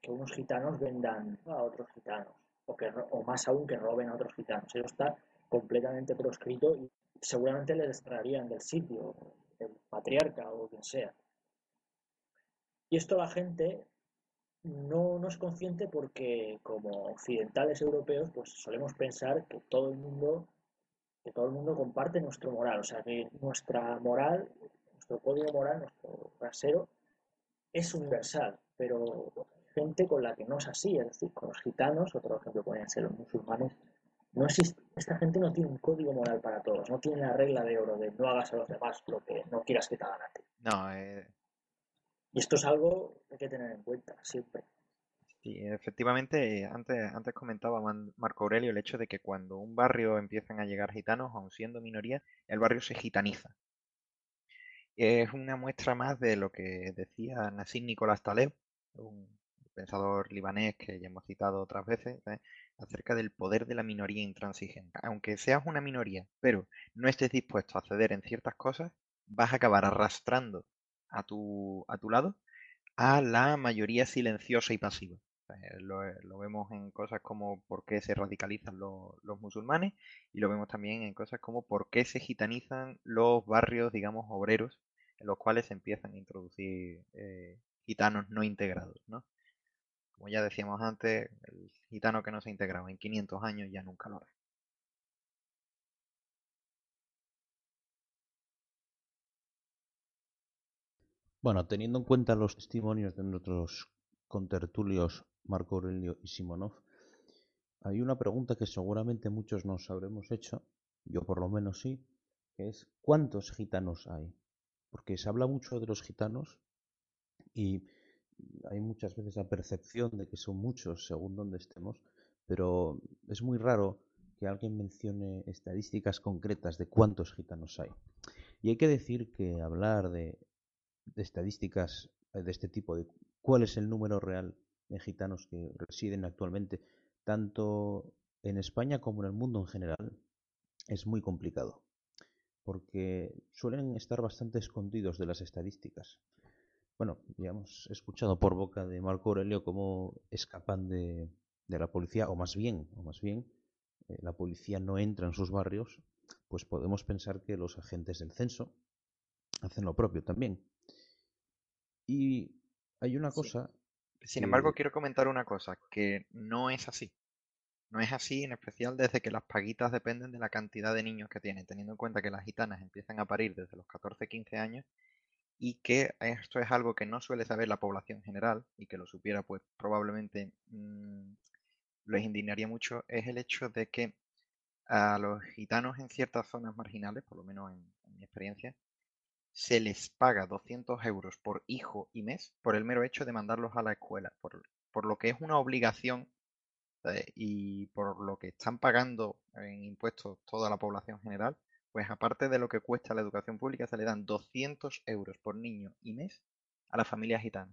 Speaker 4: que unos gitanos vendan a otros gitanos o, que, o más aún que roben a otros gitanos. Eso está completamente proscrito y seguramente les extraerían del sitio, el patriarca o quien sea. Y esto la gente no, no es consciente porque como occidentales europeos pues solemos pensar que todo el mundo que todo el mundo comparte nuestro moral, o sea que nuestra moral, nuestro código moral, nuestro rasero es universal, pero gente con la que no es así, es decir, con los gitanos, otro ejemplo pueden ser los musulmanes, no existe, esta gente no tiene un código moral para todos, no tiene la regla de oro de no hagas a los demás lo que no quieras que te hagan a ti.
Speaker 5: No, eh...
Speaker 4: Y esto es algo que hay que tener en cuenta siempre.
Speaker 5: Sí, efectivamente, antes, antes comentaba Marco Aurelio el hecho de que cuando un barrio empiezan a llegar gitanos, aun siendo minoría, el barrio se gitaniza. Es una muestra más de lo que decía Nassim Nicolás Taleb, un pensador libanés que ya hemos citado otras veces, ¿eh? acerca del poder de la minoría intransigente. Aunque seas una minoría, pero no estés dispuesto a ceder en ciertas cosas, vas a acabar arrastrando a tu, a tu lado a la mayoría silenciosa y pasiva. Eh, lo, vemos en cosas como por qué se radicalizan los musulmanes y lo vemos también en cosas como por qué se gitanizan los barrios, digamos, obreros en los cuales se empiezan a introducir eh, gitanos no integrados, ¿no? Como ya decíamos antes, el gitano que no se ha integrado en 500 años ya nunca lo hará.
Speaker 1: Bueno, teniendo en cuenta los testimonios de nuestros contertulios Marco Aurelio y Simonov, hay una pregunta que seguramente muchos nos habremos hecho, yo por lo menos sí, que es ¿cuántos gitanos hay? Porque se habla mucho de los gitanos y hay muchas veces la percepción de que son muchos según donde estemos, pero es muy raro que alguien mencione estadísticas concretas de cuántos gitanos hay. Y hay que decir que hablar de, estadísticas de este tipo, de cuál es el número real gitanos que residen actualmente, tanto en España como en el mundo en general, es muy complicado, porque suelen estar bastante escondidos de las estadísticas. Bueno, ya hemos escuchado por boca de Marco Aurelio cómo escapan de, la policía, o más bien, o más bien, eh, la policía no entra en sus barrios, pues podemos pensar que los agentes del censo hacen lo propio también. Y hay una cosa.
Speaker 5: Sin embargo, quiero comentar una cosa, que no es así. No es así, en especial desde que las paguitas dependen de la cantidad de niños que tienen, teniendo en cuenta que las gitanas empiezan a parir desde los 14-15 años y que esto es algo que no suele saber la población general y que lo supiera pues probablemente mm, les indignaría mucho es el hecho de que a los gitanos en ciertas zonas marginales, por lo menos en, mi experiencia, se les paga 200 euros por hijo y mes por el mero hecho de mandarlos a la escuela, por, por lo que es una obligación y por lo que están pagando en impuestos toda la población general, pues aparte de lo que cuesta la educación pública, se le dan 200 euros por niño y mes a la familia gitana.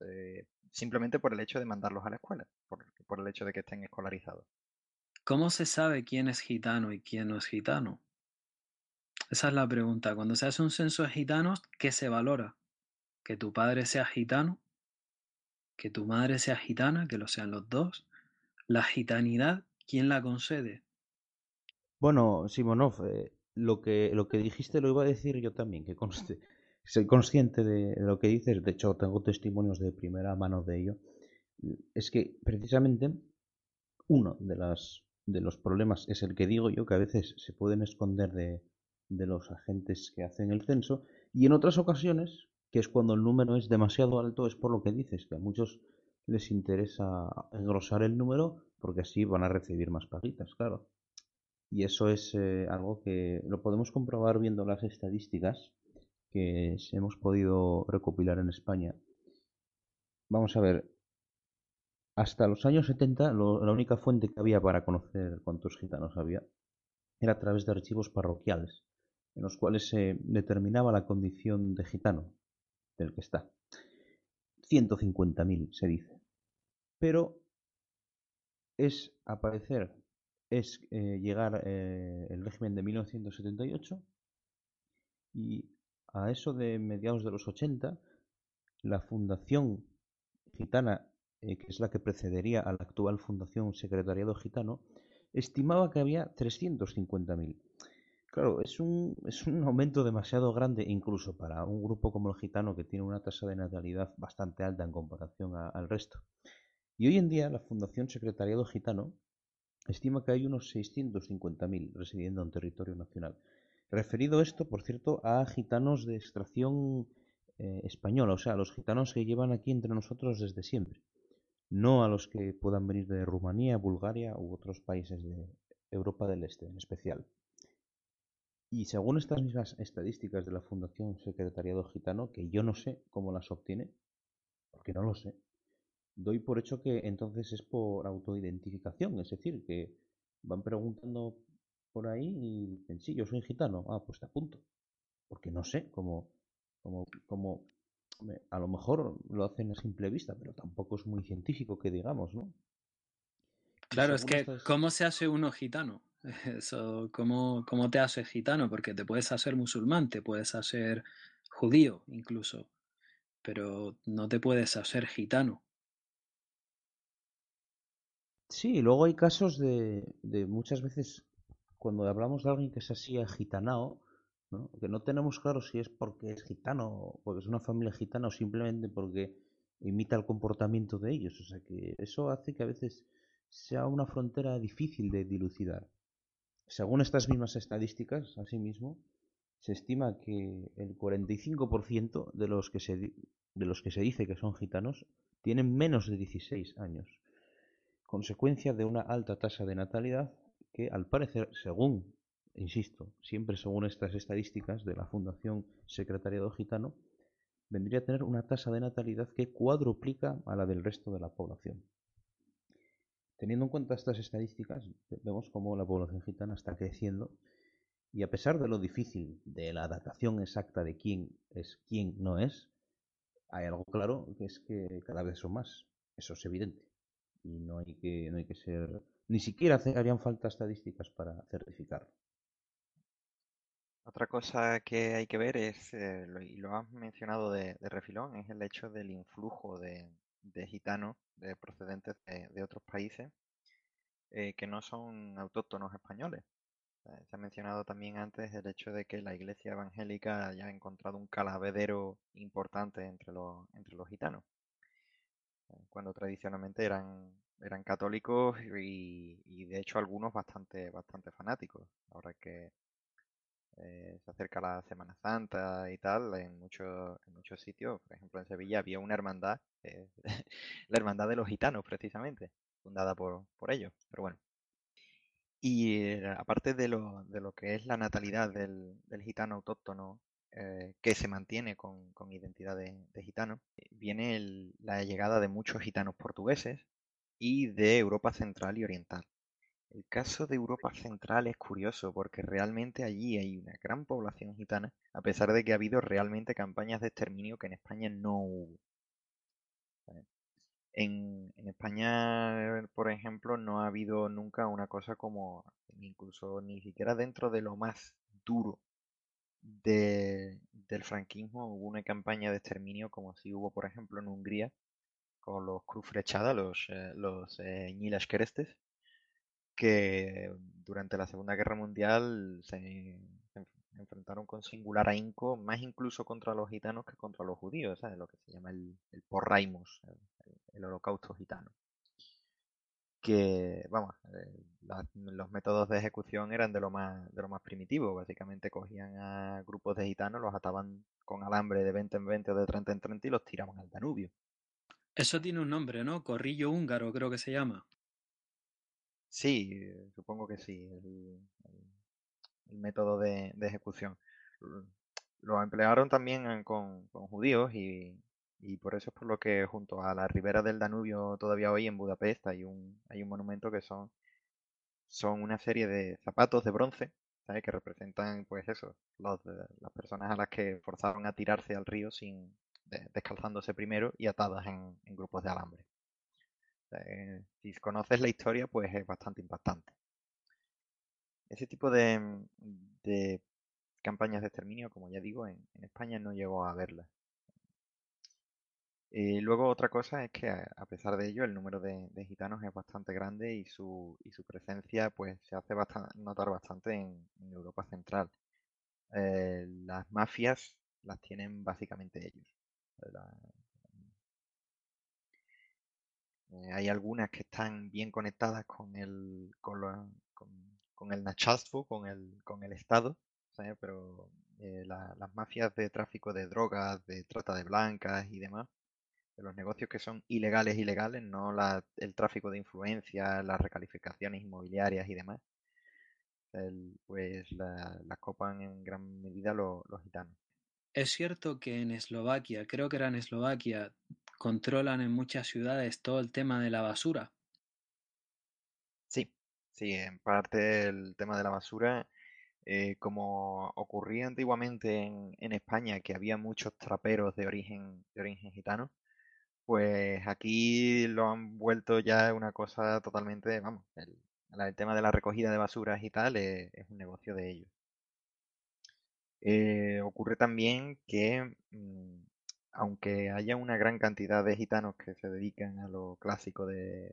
Speaker 5: Eh, simplemente por el hecho de mandarlos a la escuela, por, por, el hecho de que estén escolarizados.
Speaker 3: ¿Cómo se sabe quién es gitano y quién no es gitano? Esa es la pregunta. Cuando se hace un censo de gitanos, ¿qué se valora? ¿Que tu padre sea gitano? ¿Que tu madre sea gitana? ¿Que lo sean los dos? ¿La gitanidad quién la concede?
Speaker 1: Bueno, Simonov, eh, lo que, lo que dijiste lo iba a decir yo también, que conste. Soy consciente de lo que dices, de hecho tengo testimonios de primera mano de ello. Es que precisamente uno de, las, de los problemas es el que digo yo, que a veces se pueden esconder de, de los agentes que hacen el censo, y en otras ocasiones, que es cuando el número es demasiado alto, es por lo que dices, que a muchos les interesa engrosar el número porque así van a recibir más paguitas, claro. Y eso es eh, algo que lo podemos comprobar viendo las estadísticas que hemos podido recopilar en España. Vamos a ver, hasta los años 70 la única fuente que había para conocer cuántos gitanos había era a través de archivos parroquiales, en los cuales se determinaba la condición de gitano del que está. 150.000 se dice. Pero es aparecer es eh, llegar eh, el régimen de 1978 Y a eso de mediados de los 80, la Fundación Gitana, eh, que es la que precedería a la actual Fundación Secretariado Gitano, estimaba que había 350.000. Claro, es un, es un aumento demasiado grande incluso para un grupo como el gitano que tiene una tasa de natalidad bastante alta en comparación al resto. Y hoy en día la Fundación Secretariado Gitano estima que hay unos 650.000 residiendo en territorio nacional. Referido esto, por cierto, a gitanos de extracción eh, española, o sea, a los gitanos que llevan aquí entre nosotros desde siempre, no a los que puedan venir de Rumanía, Bulgaria u otros países de Europa del Este en especial. Y según estas mismas estadísticas de la Fundación Secretariado Gitano, que yo no sé cómo las obtiene, porque no lo sé, doy por hecho que entonces es por autoidentificación, es decir, que van preguntando por ahí y dicen, sí, yo soy gitano, ah, pues te apunto, porque no sé cómo, cómo, cómo a lo mejor lo hacen a simple vista, pero tampoco es muy científico que digamos, ¿no?
Speaker 3: Claro, es que ¿cómo se hace uno gitano? Eso, ¿cómo, ¿Cómo te haces gitano? Porque te puedes hacer musulmán, te puedes hacer judío incluso, pero no te puedes hacer gitano.
Speaker 1: Sí, luego hay casos de, de muchas veces cuando hablamos de alguien que es así agitanao, ¿no? que no tenemos claro si es porque es gitano, porque es una familia gitana o simplemente porque imita el comportamiento de ellos. O sea que eso hace que a veces sea una frontera difícil de dilucidar. Según estas mismas estadísticas, asimismo, se estima que el 45% de los que se, de los que se dice que son gitanos tienen menos de 16 años, consecuencia de una alta tasa de natalidad que, al parecer, según, insisto, siempre según estas estadísticas de la Fundación Secretariado Gitano, vendría a tener una tasa de natalidad que cuadruplica a la del resto de la población. Teniendo en cuenta estas estadísticas, vemos cómo la población gitana está creciendo y a pesar de lo difícil de la datación exacta de quién es quién no es, hay algo claro que es que cada vez son más. Eso es evidente. Y no hay que, no hay que ser. Ni siquiera harían falta estadísticas para certificarlo.
Speaker 5: Otra cosa que hay que ver es, eh, y lo has mencionado de, refilón, es el hecho del influjo de, de gitanos de procedentes de, otros países eh, que no son autóctonos españoles. se ha mencionado también antes el hecho de que la iglesia evangélica haya encontrado un calavedero importante entre los, entre los gitanos, eh, cuando tradicionalmente eran, eran católicos y, y, de hecho algunos bastante, bastante fanáticos. Ahora que eh, se acerca la Semana Santa y tal, en muchos, en muchos sitios, por ejemplo en Sevilla había una hermandad, eh, la hermandad de los gitanos precisamente, fundada por, por ellos, pero bueno. Y eh, aparte de lo, de lo que es la natalidad del, del gitano autóctono, que se mantiene con, con identidad de, de gitano, viene la llegada de muchos gitanos portugueses y de Europa Central y Oriental. El caso de Europa Central es curioso porque realmente allí hay una gran población gitana, a pesar de que ha habido realmente campañas de exterminio que en España no hubo. En, España, por ejemplo, no ha habido nunca una cosa como, incluso ni siquiera dentro de lo más duro del franquismo hubo una campaña de exterminio como si hubo, por ejemplo, en Hungría, con los Cruz Frechada, los, eh, los eh, que durante la Segunda Guerra Mundial se, enfrentaron con singular ahínco, más incluso contra los gitanos que contra los judíos, ¿sabes? Lo que se llama el, el el, holocausto gitano. Que, vamos, eh, los métodos de ejecución eran de lo más de lo más primitivo. Básicamente cogían a grupos de gitanos, los ataban con alambre de 20 en 20 o de 30 en 30 y los tiraban al Danubio.
Speaker 3: Eso tiene un nombre, ¿no? Corrillo húngaro, creo que se llama.
Speaker 5: Sí, supongo que sí, el, método de, ejecución. Lo emplearon también con, judíos y, por eso es por lo que junto a la ribera del Danubio todavía hoy en Budapest hay un, hay un monumento que son, son una serie de zapatos de bronce, ¿sabes? que representan pues eso, los, las personas a las que forzaron a tirarse al río sin descalzándose primero y atadas en grupos de alambre. Eh, si conoces la historia, pues es bastante impactante. Ese tipo de, campañas de exterminio, como ya digo, en, España no llegó a verlas. Eh, luego otra cosa es que a, pesar de ello el número de, gitanos es bastante grande y su, y su presencia pues se hace notar bastante en, Europa Central. Eh, las mafias las tienen básicamente ellos. Eh, hay algunas que están bien conectadas con el, con, con, el nachazfu, con el, con el Estado, pero eh, las mafias de tráfico de drogas, de trata de blancas y demás, de los negocios que son ilegales, ilegales, no el tráfico de influencia, las recalificaciones inmobiliarias y demás, pues las copan en gran medida los gitanos.
Speaker 3: Es cierto que en Eslovaquia, creo que era en Eslovaquia, controlan en muchas ciudades todo el tema de la basura.
Speaker 5: Sí, sí, en parte el tema de la basura, eh, como ocurría antiguamente en, España, que había muchos traperos de origen, de origen gitano, pues aquí lo han vuelto ya una cosa totalmente, vamos, el, tema de la recogida de basuras y tal es un negocio de ellos. Eh, ocurre también que, mm, aunque haya una gran cantidad de gitanos que se dedican a lo clásico de,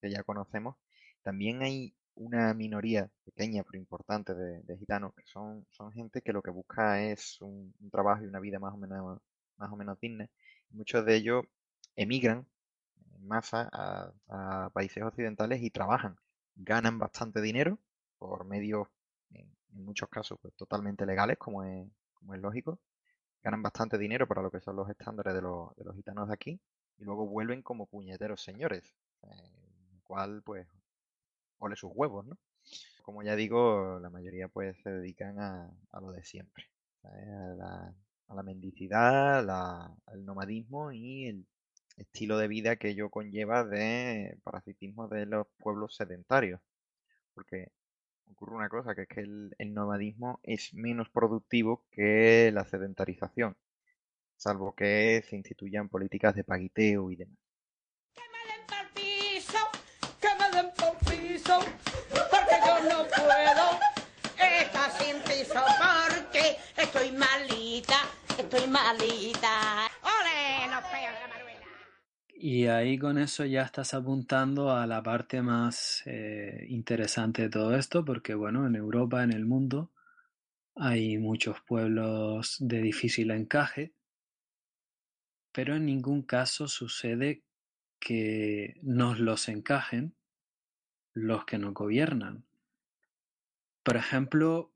Speaker 5: que ya conocemos, también hay una minoría pequeña pero importante de, gitanos que son, gente que lo que busca es un, trabajo y una vida más o menos, más o menos digna. Muchos de ellos emigran en masa a, países occidentales y trabajan. Ganan bastante dinero por medios en, muchos casos pues, totalmente legales, como es, como es lógico. Ganan bastante dinero para lo que son los estándares de los, de los gitanos de aquí y luego vuelven como puñeteros señores, eh, cual pues ole sus huevos, ¿no? Como ya digo, la mayoría pues se dedican a, lo de siempre, a la, a la mendicidad, al nomadismo y el estilo de vida que ello conlleva de parasitismo de los pueblos sedentarios. Porque ocurre una cosa, que es que el, nomadismo es menos productivo que la sedentarización, salvo que se instituyan políticas de paguiteo y demás. Estoy malita, estoy malita.
Speaker 3: Y ahí con eso ya estás apuntando a la parte más eh, interesante de todo esto, porque bueno, en Europa, en el mundo, hay muchos pueblos de difícil encaje, pero en ningún caso sucede que nos los encajen los que nos gobiernan. Por ejemplo,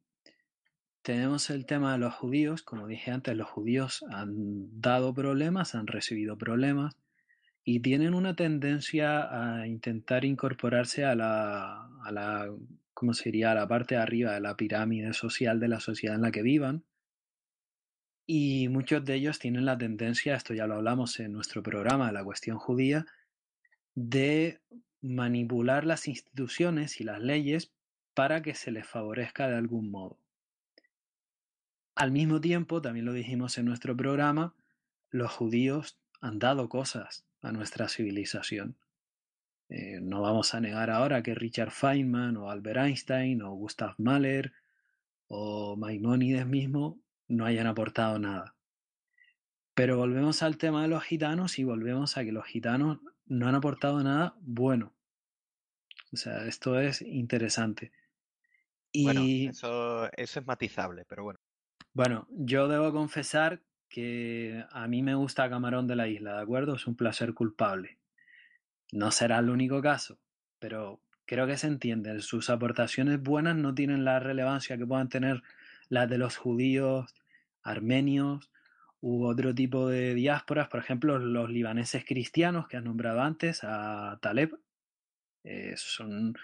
Speaker 3: tenemos el tema de los judíos, como dije antes, los judíos han dado problemas, han recibido problemas, y tienen una tendencia a intentar incorporarse a la, a la, ¿cómo sería? A la parte de arriba de la pirámide social de la sociedad en la que vivan. Y muchos de ellos tienen la tendencia, esto ya lo hablamos en nuestro programa, la cuestión judía, de manipular las instituciones y las leyes para que se les favorezca de algún modo. Al mismo tiempo, también lo dijimos en nuestro programa, los judíos han dado cosas a nuestra civilización. Eh, no vamos a negar ahora que Richard Feynman o Albert Einstein o Gustav Mahler o Maimónides mismo no hayan aportado nada. Pero volvemos al tema de los gitanos y volvemos a que los gitanos no han aportado nada bueno. O sea, esto es interesante.
Speaker 5: Y... Bueno, eso, eso es matizable, pero bueno.
Speaker 3: Bueno, yo debo confesar que a mí me gusta Camarón de la Isla, ¿de acuerdo? Es un placer culpable. No será el único caso, pero creo que se entiende. Sus aportaciones buenas no tienen la relevancia que puedan tener las de los judíos, armenios u otro tipo de diásporas, por ejemplo, los libaneses cristianos que has nombrado antes, a Taleb. Eh, son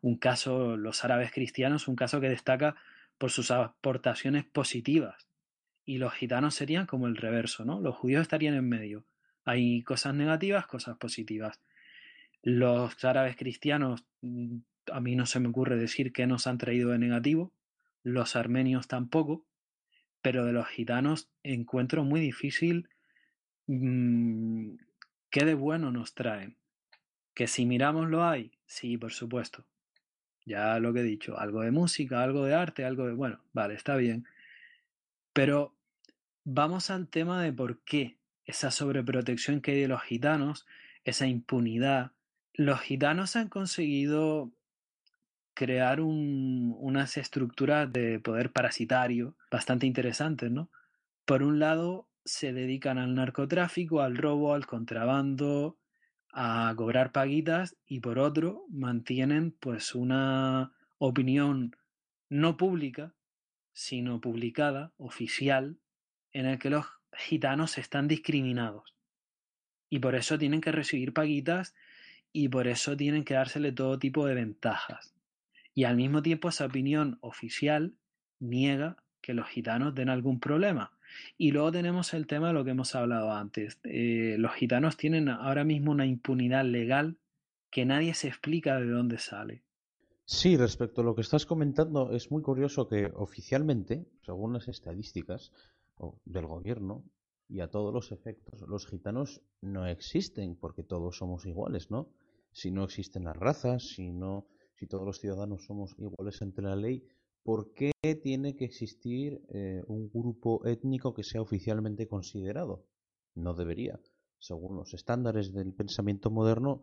Speaker 3: un caso, los árabes cristianos, un caso que destaca por sus aportaciones positivas y los gitanos serían como el reverso, ¿no? Los judíos estarían en medio. Hay cosas negativas, cosas positivas. Los árabes cristianos, mm, a mí no se me ocurre decir qué nos han traído de negativo, los armenios tampoco, pero de los gitanos encuentro muy difícil mm, qué de bueno nos traen. Que si miramos lo hay, sí, por supuesto. Ya lo que he dicho, algo de música, algo de arte, algo de... Bueno, vale, está bien Pero vamos al tema de por qué esa sobreprotección que hay de los gitanos, esa impunidad. Los gitanos han conseguido crear unas estructuras de poder parasitario bastante interesantes, ¿no? Por un lado, se dedican al narcotráfico, al robo, al contrabando, a cobrar paguitas y por otro mantienen pues una opinión no pública, sino publicada, oficial, en el que los gitanos están discriminados. Y por eso tienen que recibir paguitas y por eso tienen que dársele todo tipo de ventajas. Y al mismo tiempo esa opinión oficial niega que los gitanos den algún problema. Y luego tenemos el tema de lo que hemos hablado antes. Eh, los gitanos tienen ahora mismo una impunidad legal que nadie se explica de dónde sale.
Speaker 1: Sí, respecto a lo que estás comentando, es muy curioso que oficialmente, según las estadísticas del gobierno y a todos los efectos, los gitanos no existen porque todos somos iguales, ¿no? Si no existen las razas, si no, si todos los ciudadanos somos iguales ante la ley, ¿por qué tiene que existir eh, un grupo étnico que sea oficialmente considerado? No debería. Según los estándares del pensamiento moderno,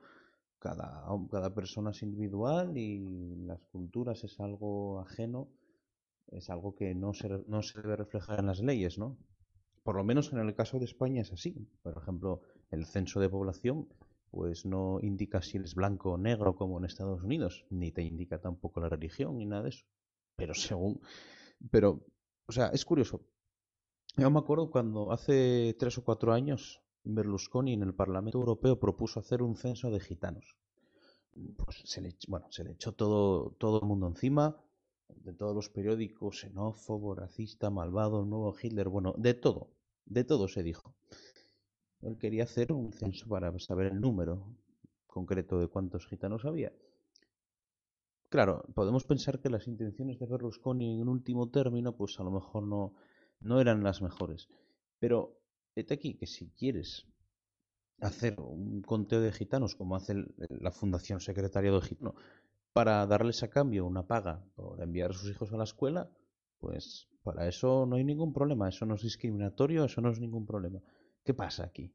Speaker 1: cada, cada persona es individual y las culturas es algo ajeno, es algo que no se, no se debe reflejar en las leyes, ¿no? Por lo menos en el caso de España es así. Por ejemplo, el censo de población pues no indica si eres blanco o negro como en Estados Unidos, ni te indica tampoco la religión ni nada de eso. Pero según... Pero, o sea, es curioso. Yo me acuerdo cuando hace tres o cuatro años Berlusconi en el Parlamento Europeo propuso hacer un censo de gitanos. Pues se le, bueno, se le echó todo, todo el mundo encima, de todos los periódicos, xenófobo, racista, malvado, nuevo Hitler, bueno, de todo, de todo se dijo. Él quería hacer un censo para saber el número concreto de cuántos gitanos había. Claro, podemos pensar que las intenciones de Berlusconi en último término, pues a lo mejor no, no eran las mejores. Pero Vete aquí que si quieres hacer un conteo de gitanos como hace la Fundación Secretariado de Gitano para darles a cambio una paga por enviar a sus hijos a la escuela, pues para eso no hay ningún problema, eso no es discriminatorio, eso no es ningún problema. ¿Qué pasa aquí?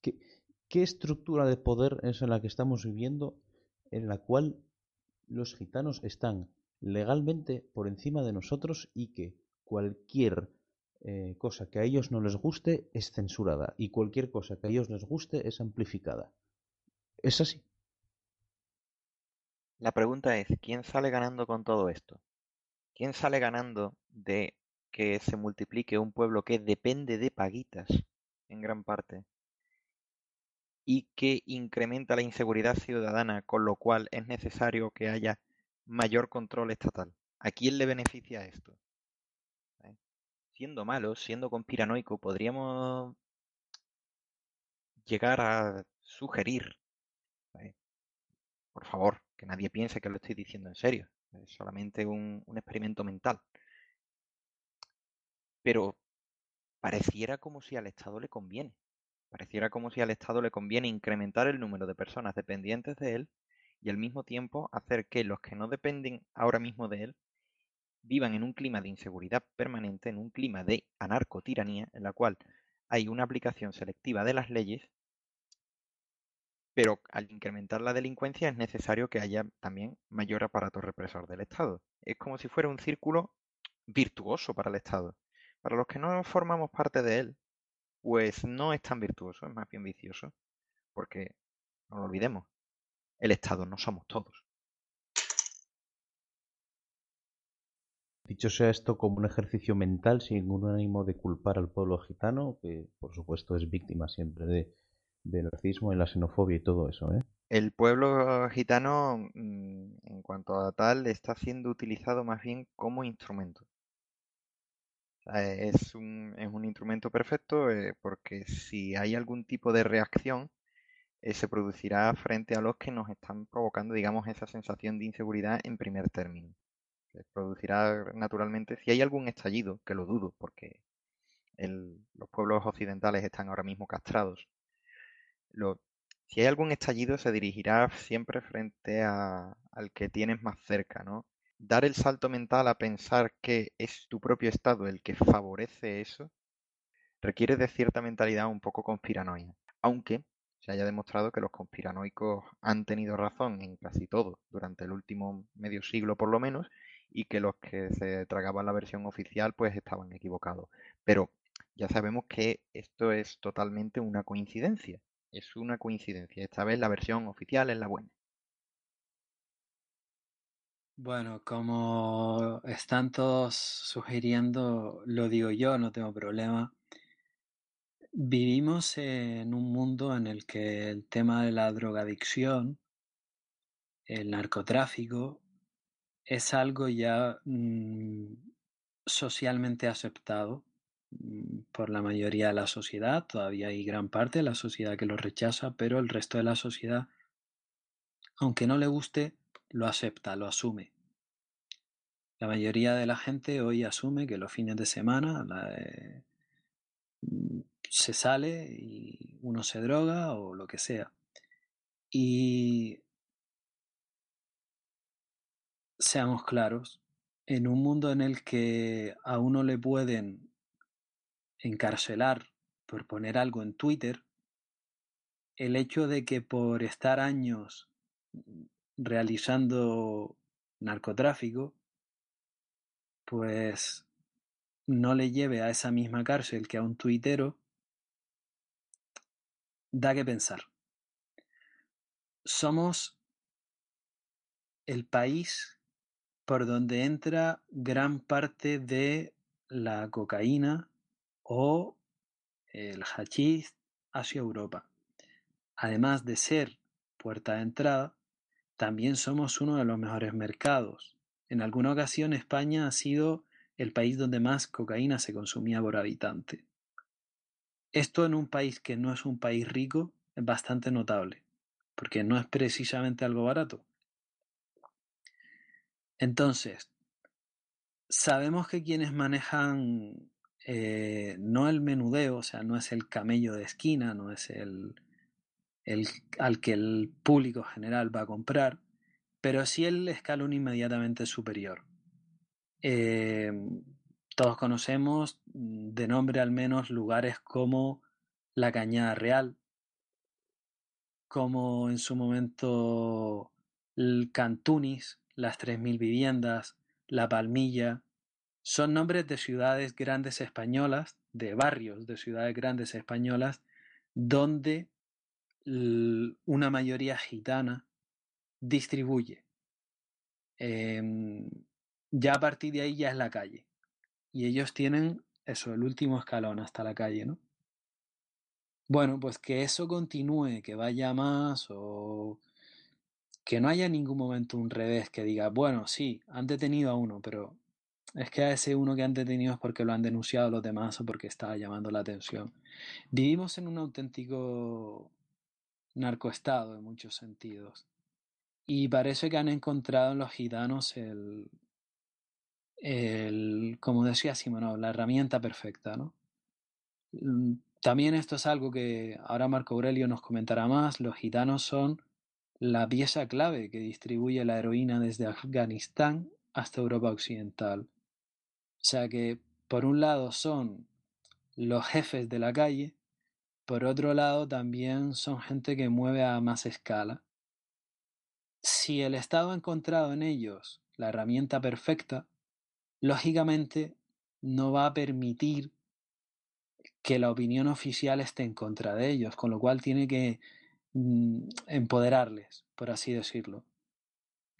Speaker 1: ¿Qué, estructura de poder es en la que estamos viviendo en la cual los gitanos están legalmente por encima de nosotros y que cualquier eh, cosa que a ellos no les guste es censurada y cualquier cosa que a ellos les guste es amplificada. Es así.
Speaker 5: La pregunta es, ¿quién sale ganando con todo esto? ¿Quién sale ganando de que se multiplique un pueblo que depende de paguitas en gran parte y que incrementa la inseguridad ciudadana, con lo cual es necesario que haya mayor control estatal? ¿A quién le beneficia esto? siendo malos, siendo conspiranoico, podríamos llegar a sugerir, ¿eh? por favor, que nadie piense que lo estoy diciendo en serio, es solamente un, experimento mental. Pero pareciera como si al Estado le conviene, pareciera como si al Estado le conviene incrementar el número de personas dependientes de él y al mismo tiempo hacer que los que no dependen ahora mismo de él vivan en un clima de inseguridad permanente, en un clima de anarcotiranía, en la cual hay una aplicación selectiva de las leyes, pero al incrementar la delincuencia es necesario que haya también mayor aparato represor del Estado. Es como si fuera un círculo virtuoso para el Estado. Para los que no formamos parte de él, pues no es tan virtuoso, es más bien vicioso, porque no lo olvidemos, el Estado no somos todos.
Speaker 1: Dicho sea esto como un ejercicio mental sin ningún ánimo de culpar al pueblo gitano, que por supuesto es víctima siempre de, del racismo y la xenofobia y todo eso. ¿eh?
Speaker 5: El pueblo gitano, mm, en cuanto a tal, está siendo utilizado más bien como instrumento. es, un, es un instrumento perfecto eh, porque si hay algún tipo de reacción, eh, se producirá frente a los que nos están provocando, digamos, esa sensación de inseguridad en primer término producirá naturalmente, si hay algún estallido, que lo dudo, porque los pueblos occidentales están ahora mismo castrados, si hay algún estallido se dirigirá siempre frente al que tienes más cerca, ¿no? dar el salto mental a pensar que es tu propio estado el que favorece eso, requiere de cierta mentalidad un poco conspiranoia. Aunque se haya demostrado que los conspiranoicos han tenido razón en casi todo durante el último medio siglo por lo menos y que los que se tragaban la versión oficial pues estaban equivocados. Pero ya sabemos que esto es totalmente una coincidencia. Es una coincidencia. Esta vez la versión oficial es la buena.
Speaker 3: Bueno, como están todos sugiriendo, lo digo yo, no tengo problema. Vivimos en un mundo en el que el tema de la drogadicción, el narcotráfico, es algo ya mm, socialmente aceptado por la mayoría de la sociedad. Todavía hay gran parte de la sociedad que lo rechaza, pero el resto de la sociedad, aunque no le guste, lo acepta, lo asume. La mayoría de la gente hoy asume que los fines de semana mm, se sale y uno se droga o lo que sea. Y seamos claros, en un mundo en el que a uno le pueden encarcelar por poner algo en Twitter, el hecho de que por estar años realizando narcotráfico, pues no le lleve a esa misma cárcel que a un tuitero, da que pensar. Somos el país por donde entra gran parte de la cocaína o el hachís hacia Europa. Además de ser puerta de entrada, también somos uno de los mejores mercados. En alguna ocasión España ha sido el país donde más cocaína se consumía por habitante. Esto en un país que no es un país rico es bastante notable, porque no es precisamente algo barato. Entonces, sabemos que quienes manejan eh, no el menudeo, o sea, no es el camello de esquina, no es el, el, al que el público general va a comprar, pero sí el escalón inmediatamente superior. Eh, todos conocemos de nombre al menos lugares como la Cañada Real, como en su momento el Cantunis, las 3.000 viviendas, La Palmilla, son nombres de ciudades grandes españolas, de barrios de ciudades grandes españolas, donde una mayoría gitana distribuye. Em, ya a partir de ahí ya es la calle. Y ellos tienen eso, el último escalón hasta la calle, ¿no? Bueno, pues que eso continúe, que vaya más o que no haya en ningún momento un revés que diga, bueno, sí, han detenido a uno, pero es que a ese uno que han detenido es porque lo han denunciado los demás o porque está llamando la atención. Vivimos en un auténtico narcoestado en muchos sentidos. Y parece que han encontrado en los gitanos el, el como decía Simonov, la herramienta perfecta, ¿no? Mm, también esto es algo que ahora Marco Aurelio nos comentará más, los gitanos son la pieza clave que distribuye la heroína desde Afganistán hasta Europa Occidental. Sea que, por un lado, son los jefes de la calle por otro lado, también son gente que mueve a más escala. Si el Estado ha encontrado en ellos la herramienta perfecta, lógicamente no va a permitir que la opinión oficial esté en contra de ellos, con lo cual tiene que mm, empoderarles, por así decirlo.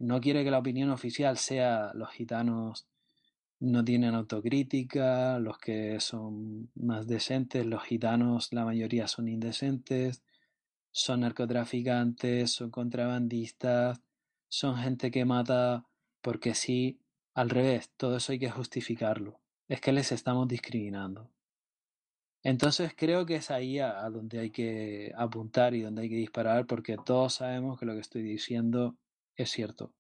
Speaker 3: No quiere que la opinión oficial sea los gitanos no tienen autocrítica, los que son más decentes, los gitanos, la mayoría son indecentes, son narcotraficantes, son contrabandistas, son gente que mata porque sí, al revés, todo eso hay que justificarlo. Es que les estamos discriminando. Entonces creo que es ahí a, donde hay que apuntar y donde hay que disparar porque todos sabemos que lo que estoy diciendo es cierto.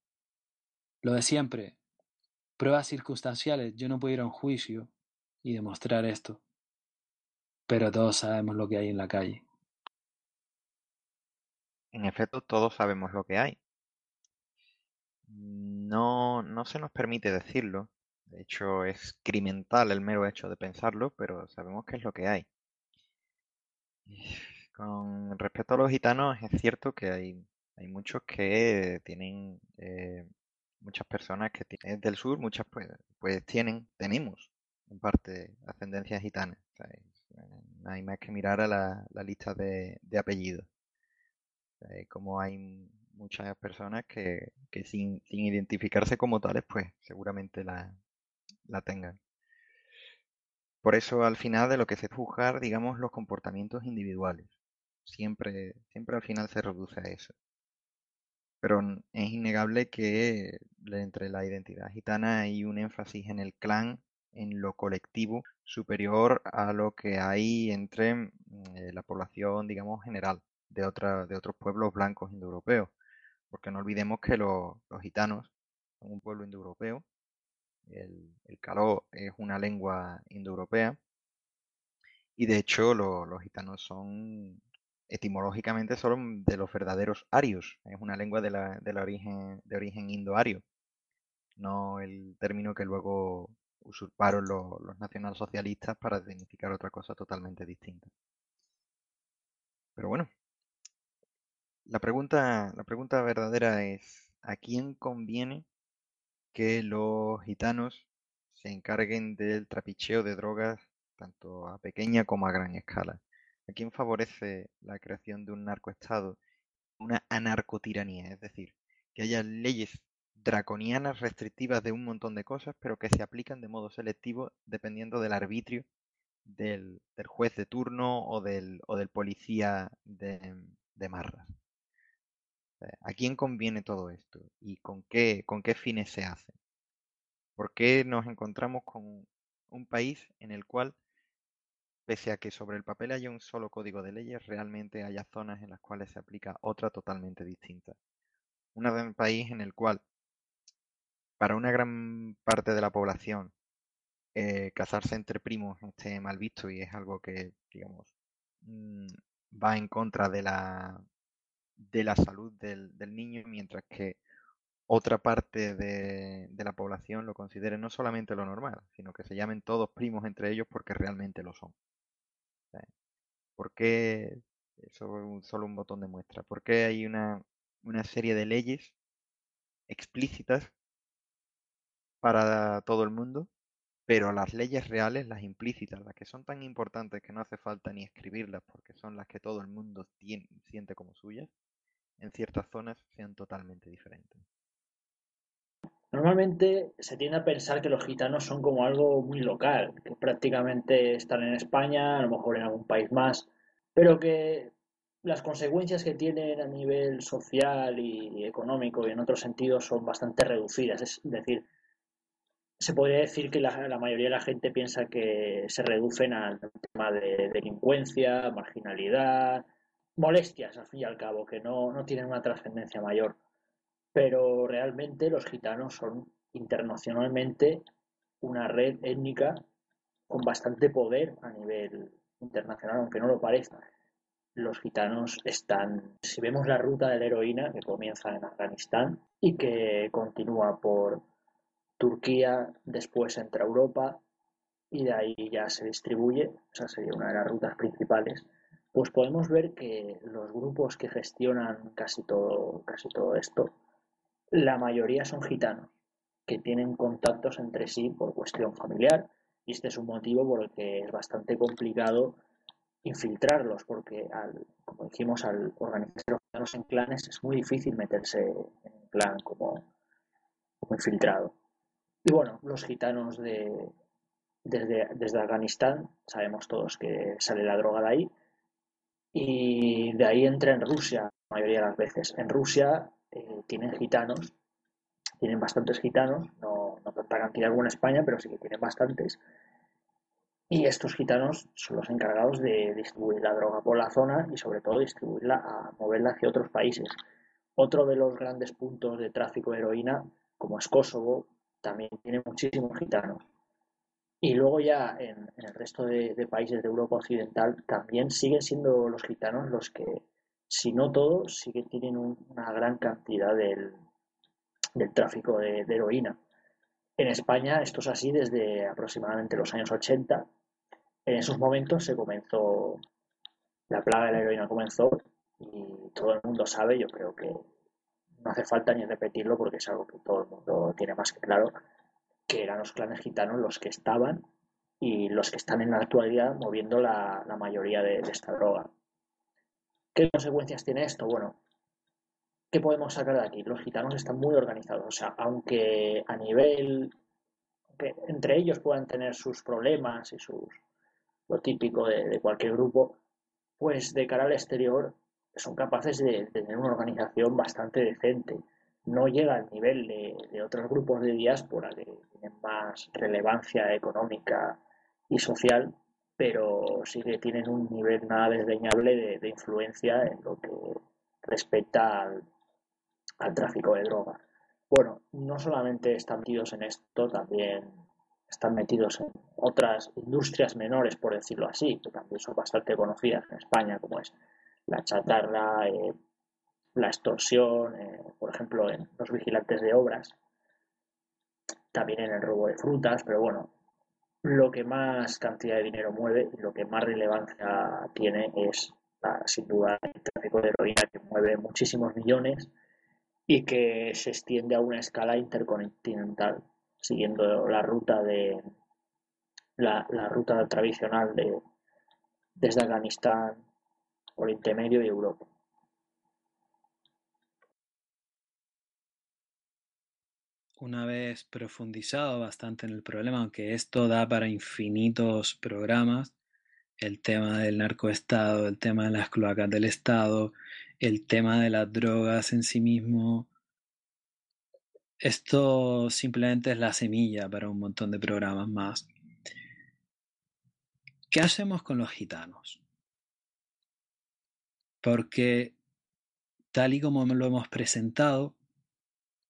Speaker 3: Lo de siempre, pruebas circunstanciales, yo no puedo ir a un juicio y demostrar esto, pero todos sabemos lo que hay en la calle.
Speaker 5: En efecto, todos sabemos lo que hay. No, no se nos permite decirlo. De hecho, es criminal el mero hecho de pensarlo, pero sabemos que es lo que hay. Con respecto a los gitanos, es cierto que hay, hay muchos que tienen, eh, muchas personas que tienen del sur, muchas pues, pues tienen, tenemos en parte ascendencia gitana. no hay más que mirar a la, lista de, apellidos. como hay muchas personas que, sin, identificarse como tales, pues seguramente la, la tengan. Por eso al final de lo que se juzgar, digamos, los comportamientos individuales. Siempre, siempre al final se reduce a eso. Pero es innegable que entre la identidad gitana hay un énfasis en el clan, en lo colectivo, superior a lo que hay entre mm, eh, la población, digamos, general de, otros pueblos blancos indoeuropeos. Porque no olvidemos que los, gitanos son un pueblo indoeuropeo. El, el caló es una lengua indoeuropea. Y de hecho los gitanos son etimológicamente son de los verdaderos arios. Es una lengua de, la, de, origen, de origen indo-ario. No el término que luego usurparon los, los nacionalsocialistas para significar otra cosa totalmente distinta. Pero bueno, la pregunta, la pregunta verdadera es, ¿a quién conviene que los gitanos se encarguen del trapicheo de drogas tanto a pequeña como a gran escala? ¿A quién favorece la creación de un narcoestado? Una anarcotiranía, es decir, que haya leyes draconianas restrictivas de un montón de cosas, pero que se aplican de modo selectivo dependiendo del arbitrio del, juez de turno o del, o del policía de, de marras. ¿A quién conviene todo esto? ¿Y con qué, con qué fines se hace? ¿Por qué nos encontramos con un país en el cual, pese a que sobre el papel haya un solo código de leyes, realmente haya zonas en las cuales se aplica otra totalmente distinta? Un país en el cual, para una gran parte de la población, eh, casarse entre primos esté mal visto y es algo que, digamos, mm, va en contra de la, de la salud del, niño, mientras que otra parte de, la población lo considere no solamente lo normal, sino que se llamen todos primos entre ellos porque realmente lo son. ¿Por qué? Eso es solo un botón de muestra. ¿Por qué hay una, una serie de leyes explícitas para todo el mundo, pero las leyes reales, las implícitas, las que son tan importantes que no hace falta ni escribirlas porque son las que todo el mundo siente como suyas, en ciertas zonas sean totalmente diferentes.
Speaker 4: Normalmente se tiende a pensar que los gitanos son como algo muy local, que prácticamente están en España, a lo mejor en algún país más, pero que las consecuencias que tienen a nivel social y económico y en otros sentidos son bastante reducidas. Es decir, se podría decir que la, mayoría de la gente piensa que se reducen al tema de delincuencia, marginalidad, molestias, al fin y al cabo, que no, no tienen una trascendencia mayor. Pero realmente los gitanos son internacionalmente una red étnica con bastante poder a nivel internacional, aunque no lo parezca. Los gitanos están, si vemos la ruta de la heroína que comienza en Afganistán y que continúa por Turquía, después entra Europa y de ahí ya se distribuye, esa sería una de las rutas principales pues podemos ver que los grupos que gestionan casi todo, casi todo esto, la mayoría son gitanos, que tienen contactos entre sí por cuestión familiar, y este es un motivo por el que es bastante complicado infiltrarlos, porque al, como dijimos, al organizar los gitanos en clanes es muy difícil meterse en un clan como, como infiltrado. Y bueno, los gitanos de, desde, desde Afganistán, sabemos todos que sale la droga de ahí, y de ahí entra en Rusia la mayoría de las veces. En Rusia eh, tienen gitanos, tienen bastantes gitanos, no, no tanta cantidad como en España, pero sí que tienen bastantes. Y estos gitanos son los encargados de distribuir la droga por la zona y sobre todo distribuirla a moverla hacia otros países. Otro de los grandes puntos de tráfico de heroína, como es Kosovo, también tiene muchísimos gitanos. Y luego ya en, el resto de, países de Europa Occidental también siguen siendo los gitanos los que, si no todos, sí que tienen una gran cantidad del, del tráfico de, heroína. En España esto es así desde aproximadamente los años 80. En esos momentos se comenzó, la plaga de la heroína comenzó y todo el mundo sabe, yo creo que no hace falta ni repetirlo porque es algo que todo el mundo tiene más que claro, que eran los clanes gitanos los que estaban y los que están en la actualidad moviendo la, mayoría de, esta droga. ¿Qué consecuencias tiene esto? Bueno, ¿qué podemos sacar de aquí? Los gitanos están muy organizados, o sea, aunque a nivel, que entre ellos puedan tener sus problemas y sus lo típico de, cualquier grupo, pues de cara al exterior son capaces de, tener una organización bastante decente. No llega al nivel de, otros grupos de diáspora que tienen más relevancia económica y social, pero sí que tienen un nivel nada desdeñable de, influencia en lo que respecta al, al tráfico de drogas. Bueno, no solamente están metidos en esto, también están metidos en otras industrias menores, por decirlo así, que también son bastante conocidas en España, como es la chatarra, eh, la extorsión, eh, por ejemplo, en los vigilantes de obras, también en el robo de frutas, pero bueno, lo que más cantidad de dinero mueve y lo que más relevancia tiene es, sin duda, el tráfico de heroína que mueve muchísimos millones y que se extiende a una escala intercontinental, siguiendo la ruta de la, la ruta tradicional de desde Afganistán, Oriente Medio y Europa.
Speaker 3: Una vez profundizado bastante en el problema, aunque esto da para infinitos programas, el tema del narcoestado, el tema de las cloacas del Estado, el tema de las drogas en sí mismo, esto simplemente es la semilla para un montón de programas más. ¿Qué hacemos con los gitanos? porque tal y como lo hemos presentado,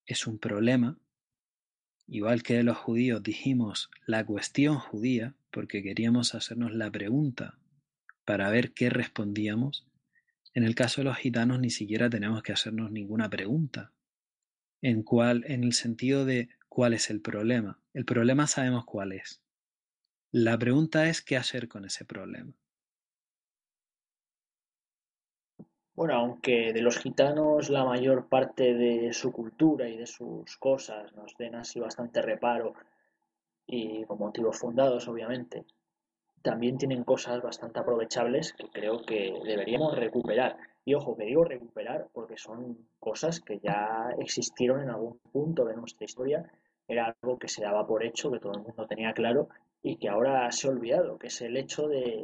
Speaker 3: es un problema. Igual que de los judíos dijimos la cuestión judía, porque queríamos hacernos la pregunta para ver qué respondíamos, en el caso de los gitanos ni siquiera tenemos que hacernos ninguna pregunta. En cuál, en el sentido de cuál es el problema. El problema sabemos cuál es. La pregunta es qué hacer con ese problema.
Speaker 4: Bueno, aunque de los gitanos la mayor parte de su cultura y de sus cosas nos den así bastante reparo y con motivos fundados, obviamente, también tienen cosas bastante aprovechables que creo que deberíamos recuperar. Y ojo, que digo recuperar porque son cosas que ya existieron en algún punto de nuestra historia, era algo que se daba por hecho, que todo el mundo tenía claro y que ahora se ha olvidado, que es el hecho de,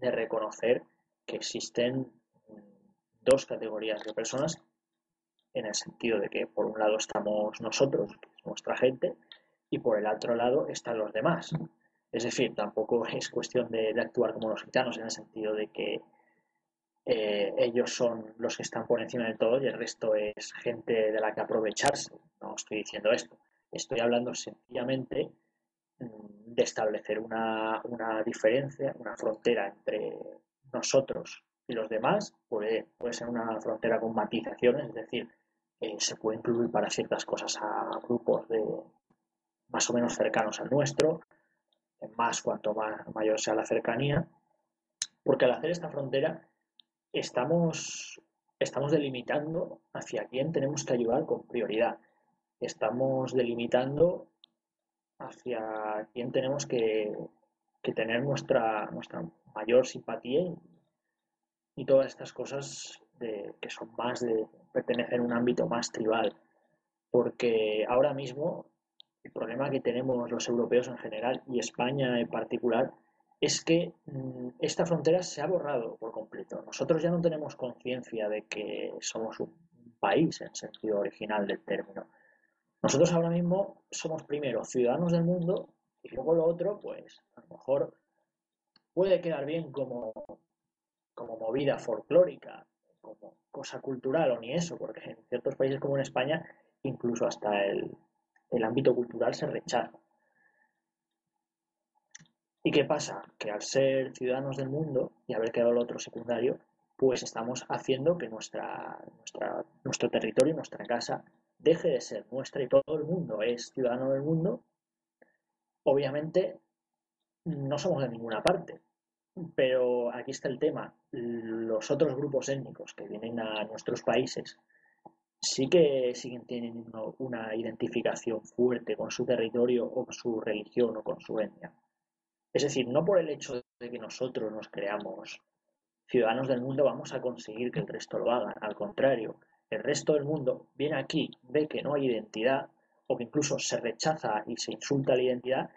Speaker 4: de reconocer que existen dos categorías de personas en el sentido de que por un lado estamos nosotros, que es nuestra gente, y por el otro lado están los demás. Es decir, tampoco es cuestión de, actuar como los gitanos en el sentido de que eh, ellos son los que están por encima de todo y el resto es gente de la que aprovecharse. No estoy diciendo esto. Estoy hablando sencillamente mm, de establecer una, una diferencia, una frontera entre nosotros y los demás puede, puede ser una frontera con matizaciones, es decir, se puede incluir para ciertas cosas a grupos de más o menos cercanos al nuestro, más cuanto más mayor sea la cercanía, porque al hacer esta frontera estamos, estamos delimitando hacia quién tenemos que ayudar con prioridad. Estamos delimitando hacia quién tenemos que, que tener nuestra, nuestra mayor simpatía todas estas cosas de, que son más de pertenecer a un ámbito más tribal. Porque ahora mismo el problema que tenemos los europeos en general y España en particular es que mm, esta frontera se ha borrado por completo. Nosotros ya no tenemos conciencia de que somos un país en sentido original del término. Nosotros ahora mismo somos primero ciudadanos del mundo y luego lo otro, pues a lo mejor puede quedar bien como como movida folclórica, como cosa cultural o ni eso, porque en ciertos países como en España incluso hasta el, ámbito cultural se rechaza. ¿Y qué pasa? Que al ser ciudadanos del mundo y haber quedado lo otro secundario, pues estamos haciendo que nuestra, nuestro territorio, nuestra casa, deje de ser nuestra y todo el mundo es ciudadano del mundo, obviamente no somos de ninguna parte. Pero aquí está el tema. Los otros grupos étnicos que vienen a nuestros países sí que siguen teniendo una identificación fuerte con su territorio o con su religión o con su etnia. Es decir, no por el hecho de que nosotros nos creamos ciudadanos del mundo vamos a conseguir que el resto lo hagan. Al contrario, el resto del mundo viene aquí, ve que no hay identidad o que incluso se rechaza y se insulta la identidad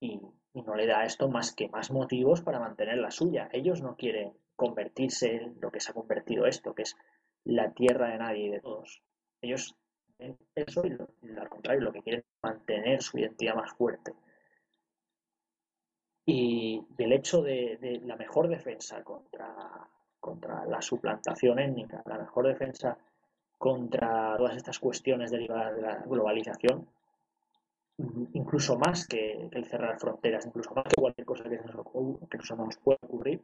Speaker 4: y, no le da esto más que más motivos para mantener la suya. Ellos no quieren convertirse en lo que se ha convertido esto, que es la tierra de nadie y de todos. Ellos eso y, al contrario, lo que quieren es mantener su identidad más fuerte. Y, el hecho de, la mejor defensa contra, contra la suplantación étnica, la mejor defensa contra todas estas cuestiones derivadas de la globalización, incluso más que, el cerrar fronteras, incluso más que cualquier cosa que, nos, que nos pueda ocurrir,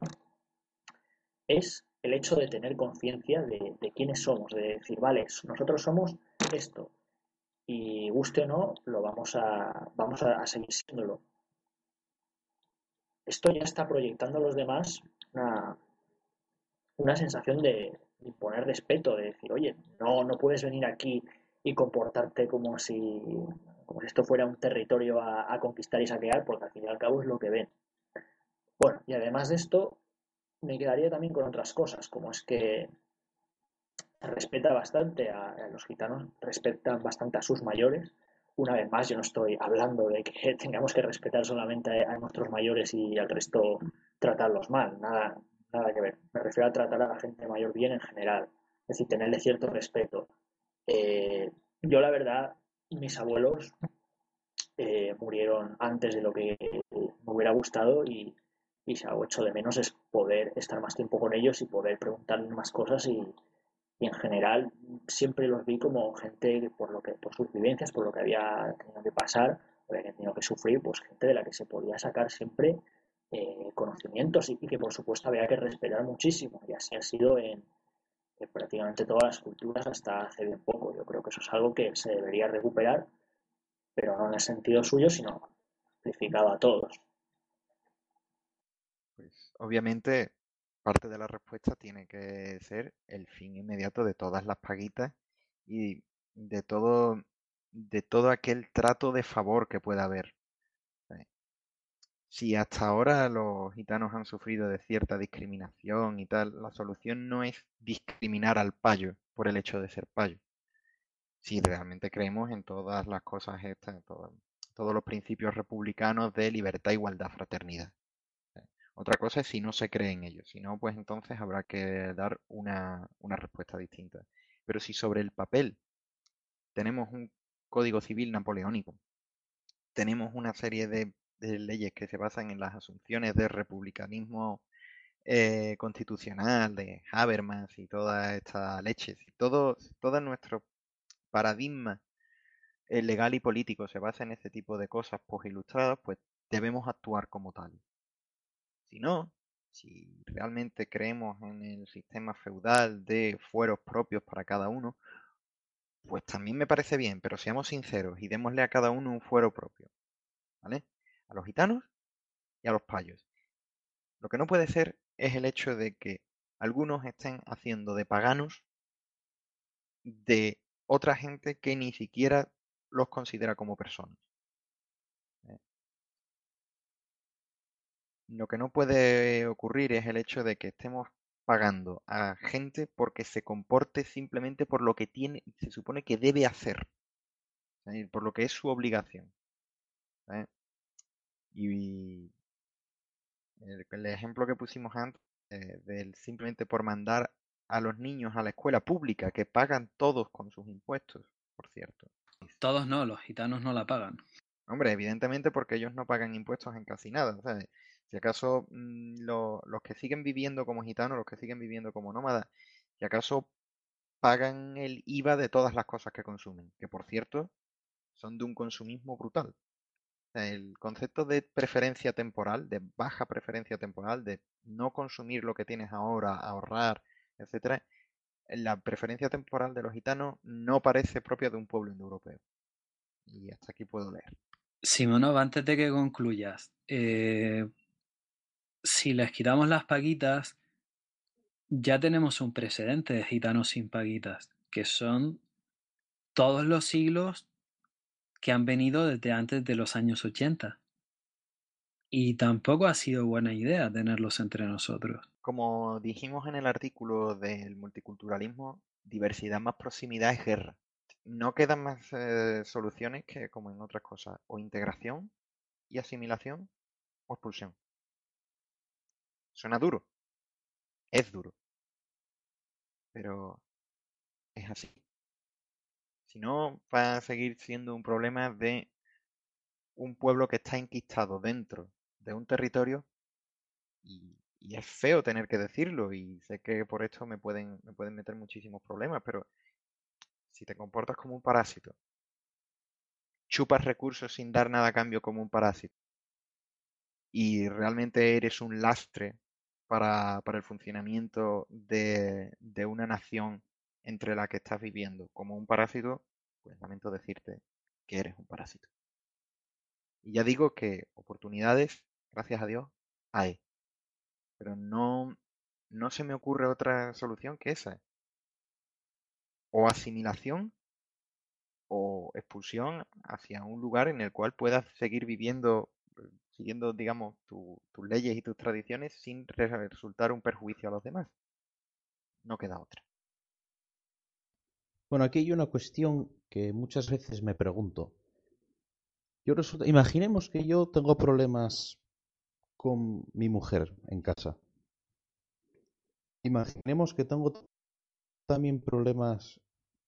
Speaker 4: es el hecho de tener conciencia de, quiénes somos, de decir, vale, nosotros somos esto, y guste o no, lo vamos a, vamos a, seguir siéndolo. Esto ya está proyectando a los demás una, una sensación de, imponer respeto, de decir, oye, no, no puedes venir aquí y comportarte como si, como si esto fuera un territorio a, conquistar y saquear, porque al fin y al cabo es lo que ven. Bueno, y además de esto, me quedaría también con otras cosas, como es que respeta bastante a, los gitanos, respetan bastante a sus mayores. Una vez más, yo no estoy hablando de que tengamos que respetar solamente a, nuestros mayores y al resto tratarlos mal, nada, nada que ver. Me refiero a tratar a la gente mayor bien en general, es decir, tenerle cierto respeto. Eh, yo, la verdad, mis abuelos eh, murieron antes de lo que me hubiera gustado y, y si algo hecho de menos es poder estar más tiempo con ellos y poder preguntarles más cosas y, en general siempre los vi como gente por lo que por sus vivencias por lo que había tenido que pasar por lo que había tenido que sufrir pues gente de la que se podía sacar siempre eh, conocimientos y, que por supuesto había que respetar muchísimo y así ha sido en, en, prácticamente todas las culturas hasta hace bien poco yo creo que eso es algo que se debería recuperar pero no en el sentido suyo sino amplificado a todos
Speaker 5: pues obviamente parte de la respuesta tiene que ser el fin inmediato de todas las paguitas y de todo, de todo aquel trato de favor que pueda haber. Si hasta ahora los gitanos han sufrido de cierta discriminación y tal, la solución no es discriminar al payo por el hecho de ser payo. Si realmente creemos en todas las cosas estas, todos los principios republicanos de libertad, igualdad, fraternidad. Otra cosa es si no se cree en ello. Si no, pues entonces habrá que dar una, respuesta distinta. Pero si sobre el papel tenemos un código civil napoleónico, tenemos una serie de, leyes que se basan en las asunciones de republicanismo eh, constitucional, de Habermas y toda esta leche, si todo, todo nuestro paradigma eh, legal y político se basa en este tipo de cosas ilustradas, pues debemos actuar como tal. Si no, si realmente creemos en el sistema feudal de fueros propios para cada uno, pues también me parece bien, pero seamos sinceros y démosle a cada uno un fuero propio. ¿Vale? A los gitanos y a los payos. Lo que no puede ser es el hecho de que algunos estén haciendo de paganos de otra gente que ni siquiera los considera como personas. Lo que no puede ocurrir es el hecho de que estemos pagando a gente porque se comporte simplemente por lo que tiene, se supone que debe hacer, por lo que es su obligación. Y el, ejemplo que pusimos antes, eh, del simplemente por mandar a los niños a la escuela pública, que pagan todos con sus impuestos, por cierto.
Speaker 3: Todos no, los gitanos no la pagan.
Speaker 5: Hombre, evidentemente porque ellos no pagan impuestos en casi nada. Si acaso mm, los que siguen viviendo como gitanos, los que siguen viviendo como nómadas, si acaso pagan el IVA de todas las cosas que consumen, que por cierto son de un consumismo brutal. El concepto de preferencia temporal, de baja preferencia temporal, de no consumir lo que tienes ahora, ahorrar, etcétera, la preferencia temporal de los gitanos no parece propia de un pueblo indoeuropeo. Y hasta aquí puedo leer.
Speaker 3: Simonov, antes de que concluyas, eh, si les quitamos las paguitas, ya tenemos un precedente de gitanos sin paguitas, que son todos los siglos que han venido desde antes de los años 80. Y tampoco ha sido buena idea tenerlos entre nosotros.
Speaker 5: Como dijimos en el artículo del multiculturalismo, diversidad más proximidad es guerra. No quedan más eh, soluciones que, como en otras cosas, o integración y asimilación o expulsión. Suena duro. Es duro. Pero es así. Si no, va a seguir siendo un problema de un pueblo que está enquistado dentro de un territorio y, es feo tener que decirlo y sé que por esto me pueden, me pueden meter muchísimos problemas, pero si te comportas como un parásito, chupas recursos sin dar nada a cambio como un parásito y realmente eres un lastre para, el funcionamiento de, de una nación entre la que estás viviendo como un parásito, pues lamento decirte que eres un parásito. Y ya digo que oportunidades, gracias a Dios, hay. Pero no, no se me ocurre otra solución que esa. O asimilación o expulsión hacia un lugar en el cual puedas seguir viviendo, siguiendo, digamos, tus leyes y tus tradiciones sin resultar un perjuicio a los demás. No queda otra.
Speaker 1: Bueno, aquí hay una cuestión que muchas veces me pregunto. Yo imaginemos que yo tengo problemas con mi mujer en casa. Imaginemos que tengo también problemas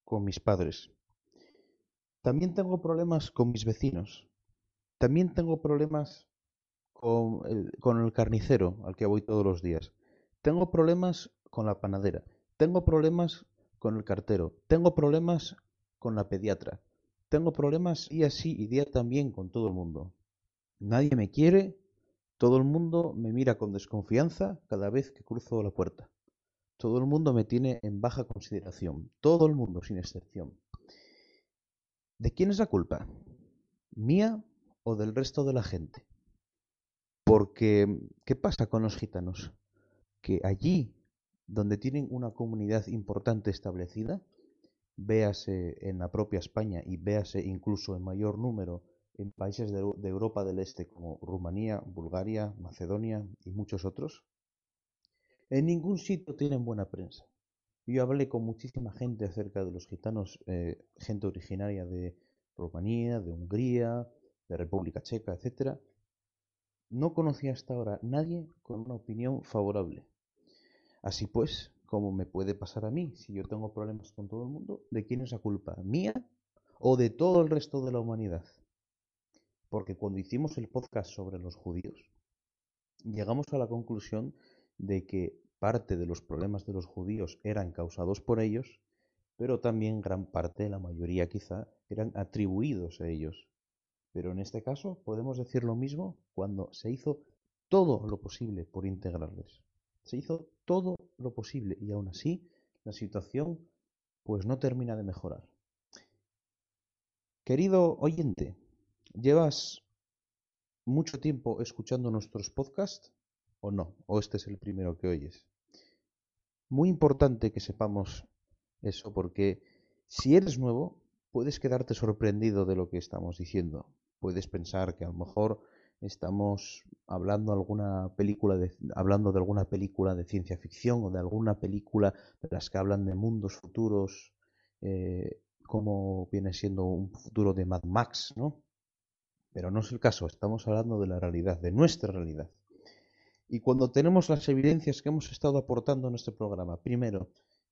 Speaker 1: con mis padres. También tengo problemas con mis vecinos. También tengo problemas con el, con el carnicero al que voy todos los días. Tengo problemas con la panadera. Tengo problemas con el cartero. Tengo problemas con la pediatra. Tengo problemas y así y día también con todo el mundo. Nadie me quiere, todo el mundo me mira con desconfianza cada vez que cruzo la puerta. Todo el mundo me tiene en baja consideración. Todo el mundo, sin excepción. ¿De quién es la culpa? ¿Mía o del resto de la gente? Porque, ¿qué pasa con los gitanos? Que allí donde tienen una comunidad importante establecida, véase en la propia España y véase incluso en mayor número en países de, Europa del Este como Rumanía, Bulgaria, Macedonia y muchos otros, en ningún sitio tienen buena prensa. Yo hablé con muchísima gente acerca de los gitanos, eh, gente originaria de Rumanía, de Hungría, de República Checa, etc. No conocía hasta ahora nadie con una opinión favorable. Así pues, ¿cómo me puede pasar a mí si yo tengo problemas con todo el mundo? ¿De quién es la culpa? ¿Mía o de todo el resto de la humanidad? Porque cuando hicimos el podcast sobre los judíos, llegamos a la conclusión de que parte de los problemas de los judíos eran causados por ellos, pero también gran parte, la mayoría quizá, eran atribuidos a ellos. Pero en este caso podemos decir lo mismo cuando se hizo todo lo posible por integrarles. Se hizo todo lo posible y aún así la situación pues no termina de mejorar. Querido oyente, ¿llevas mucho tiempo escuchando nuestros podcasts o no? ¿O este es el primero que oyes? Muy importante que sepamos eso porque si eres nuevo puedes quedarte sorprendido de lo que estamos diciendo. Puedes pensar que a lo mejor estamos hablando alguna película de, hablando de alguna película de ciencia ficción o de alguna película de las que hablan de mundos futuros eh, como viene siendo un futuro de Mad Max, ¿no? Pero no es el caso, estamos hablando de la realidad, de nuestra realidad. Y cuando tenemos las evidencias que hemos estado aportando en este programa, primero,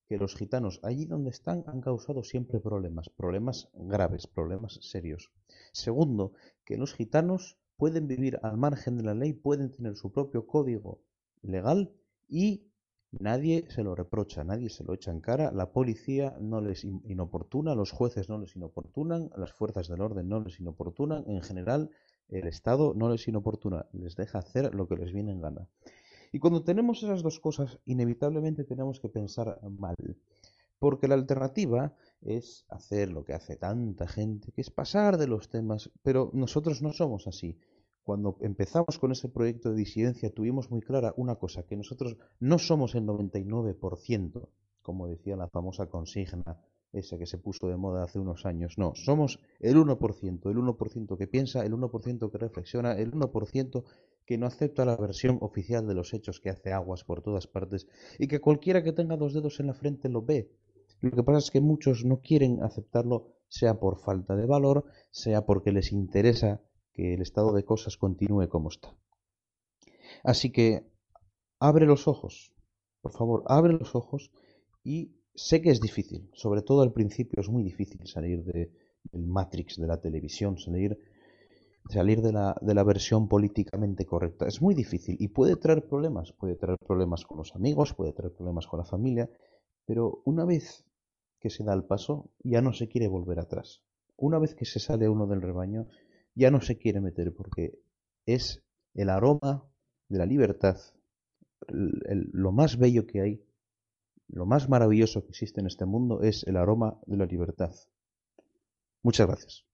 Speaker 1: que los gitanos allí donde están han causado siempre problemas, problemas graves, problemas serios. Segundo, que los gitanos pueden vivir al margen de la ley, pueden tener su propio código legal y nadie se lo reprocha, nadie se lo echa en cara, la policía no les inoportuna, los jueces no les inoportunan, las fuerzas del orden no les inoportunan, en general el Estado no les inoportuna, les deja hacer lo que les viene en gana. Y cuando tenemos esas dos cosas, inevitablemente tenemos que pensar mal. Porque la alternativa es hacer lo que hace tanta gente, que es pasar de los temas, pero nosotros no somos así. Cuando empezamos con ese proyecto de disidencia tuvimos muy clara una cosa, que nosotros no somos el 99%, como decía la famosa consigna esa que se puso de moda hace unos años. No, somos el 1%, el 1% que piensa, el 1% que reflexiona, el 1% que no acepta la versión oficial de los hechos que hace aguas por todas partes y que cualquiera que tenga dos dedos en la frente lo ve. Lo que pasa es que muchos no quieren aceptarlo, sea por falta de valor, sea porque les interesa que el estado de cosas continúe como está. Así que abre los ojos, por favor, abre los ojos y Sé que es difícil, sobre todo al principio es muy difícil salir de, del Matrix de la televisión, salir, salir de, la, de la versión políticamente correcta. Es muy difícil y puede traer problemas, puede traer problemas con los amigos, puede traer problemas con la familia, pero una vez que se da el paso ya no se quiere volver atrás. Una vez que se sale uno del rebaño ya no se quiere meter porque es el aroma de la libertad, lo más bello que hay lo más maravilloso que existe en este mundo es el aroma de la libertad. Muchas gracias.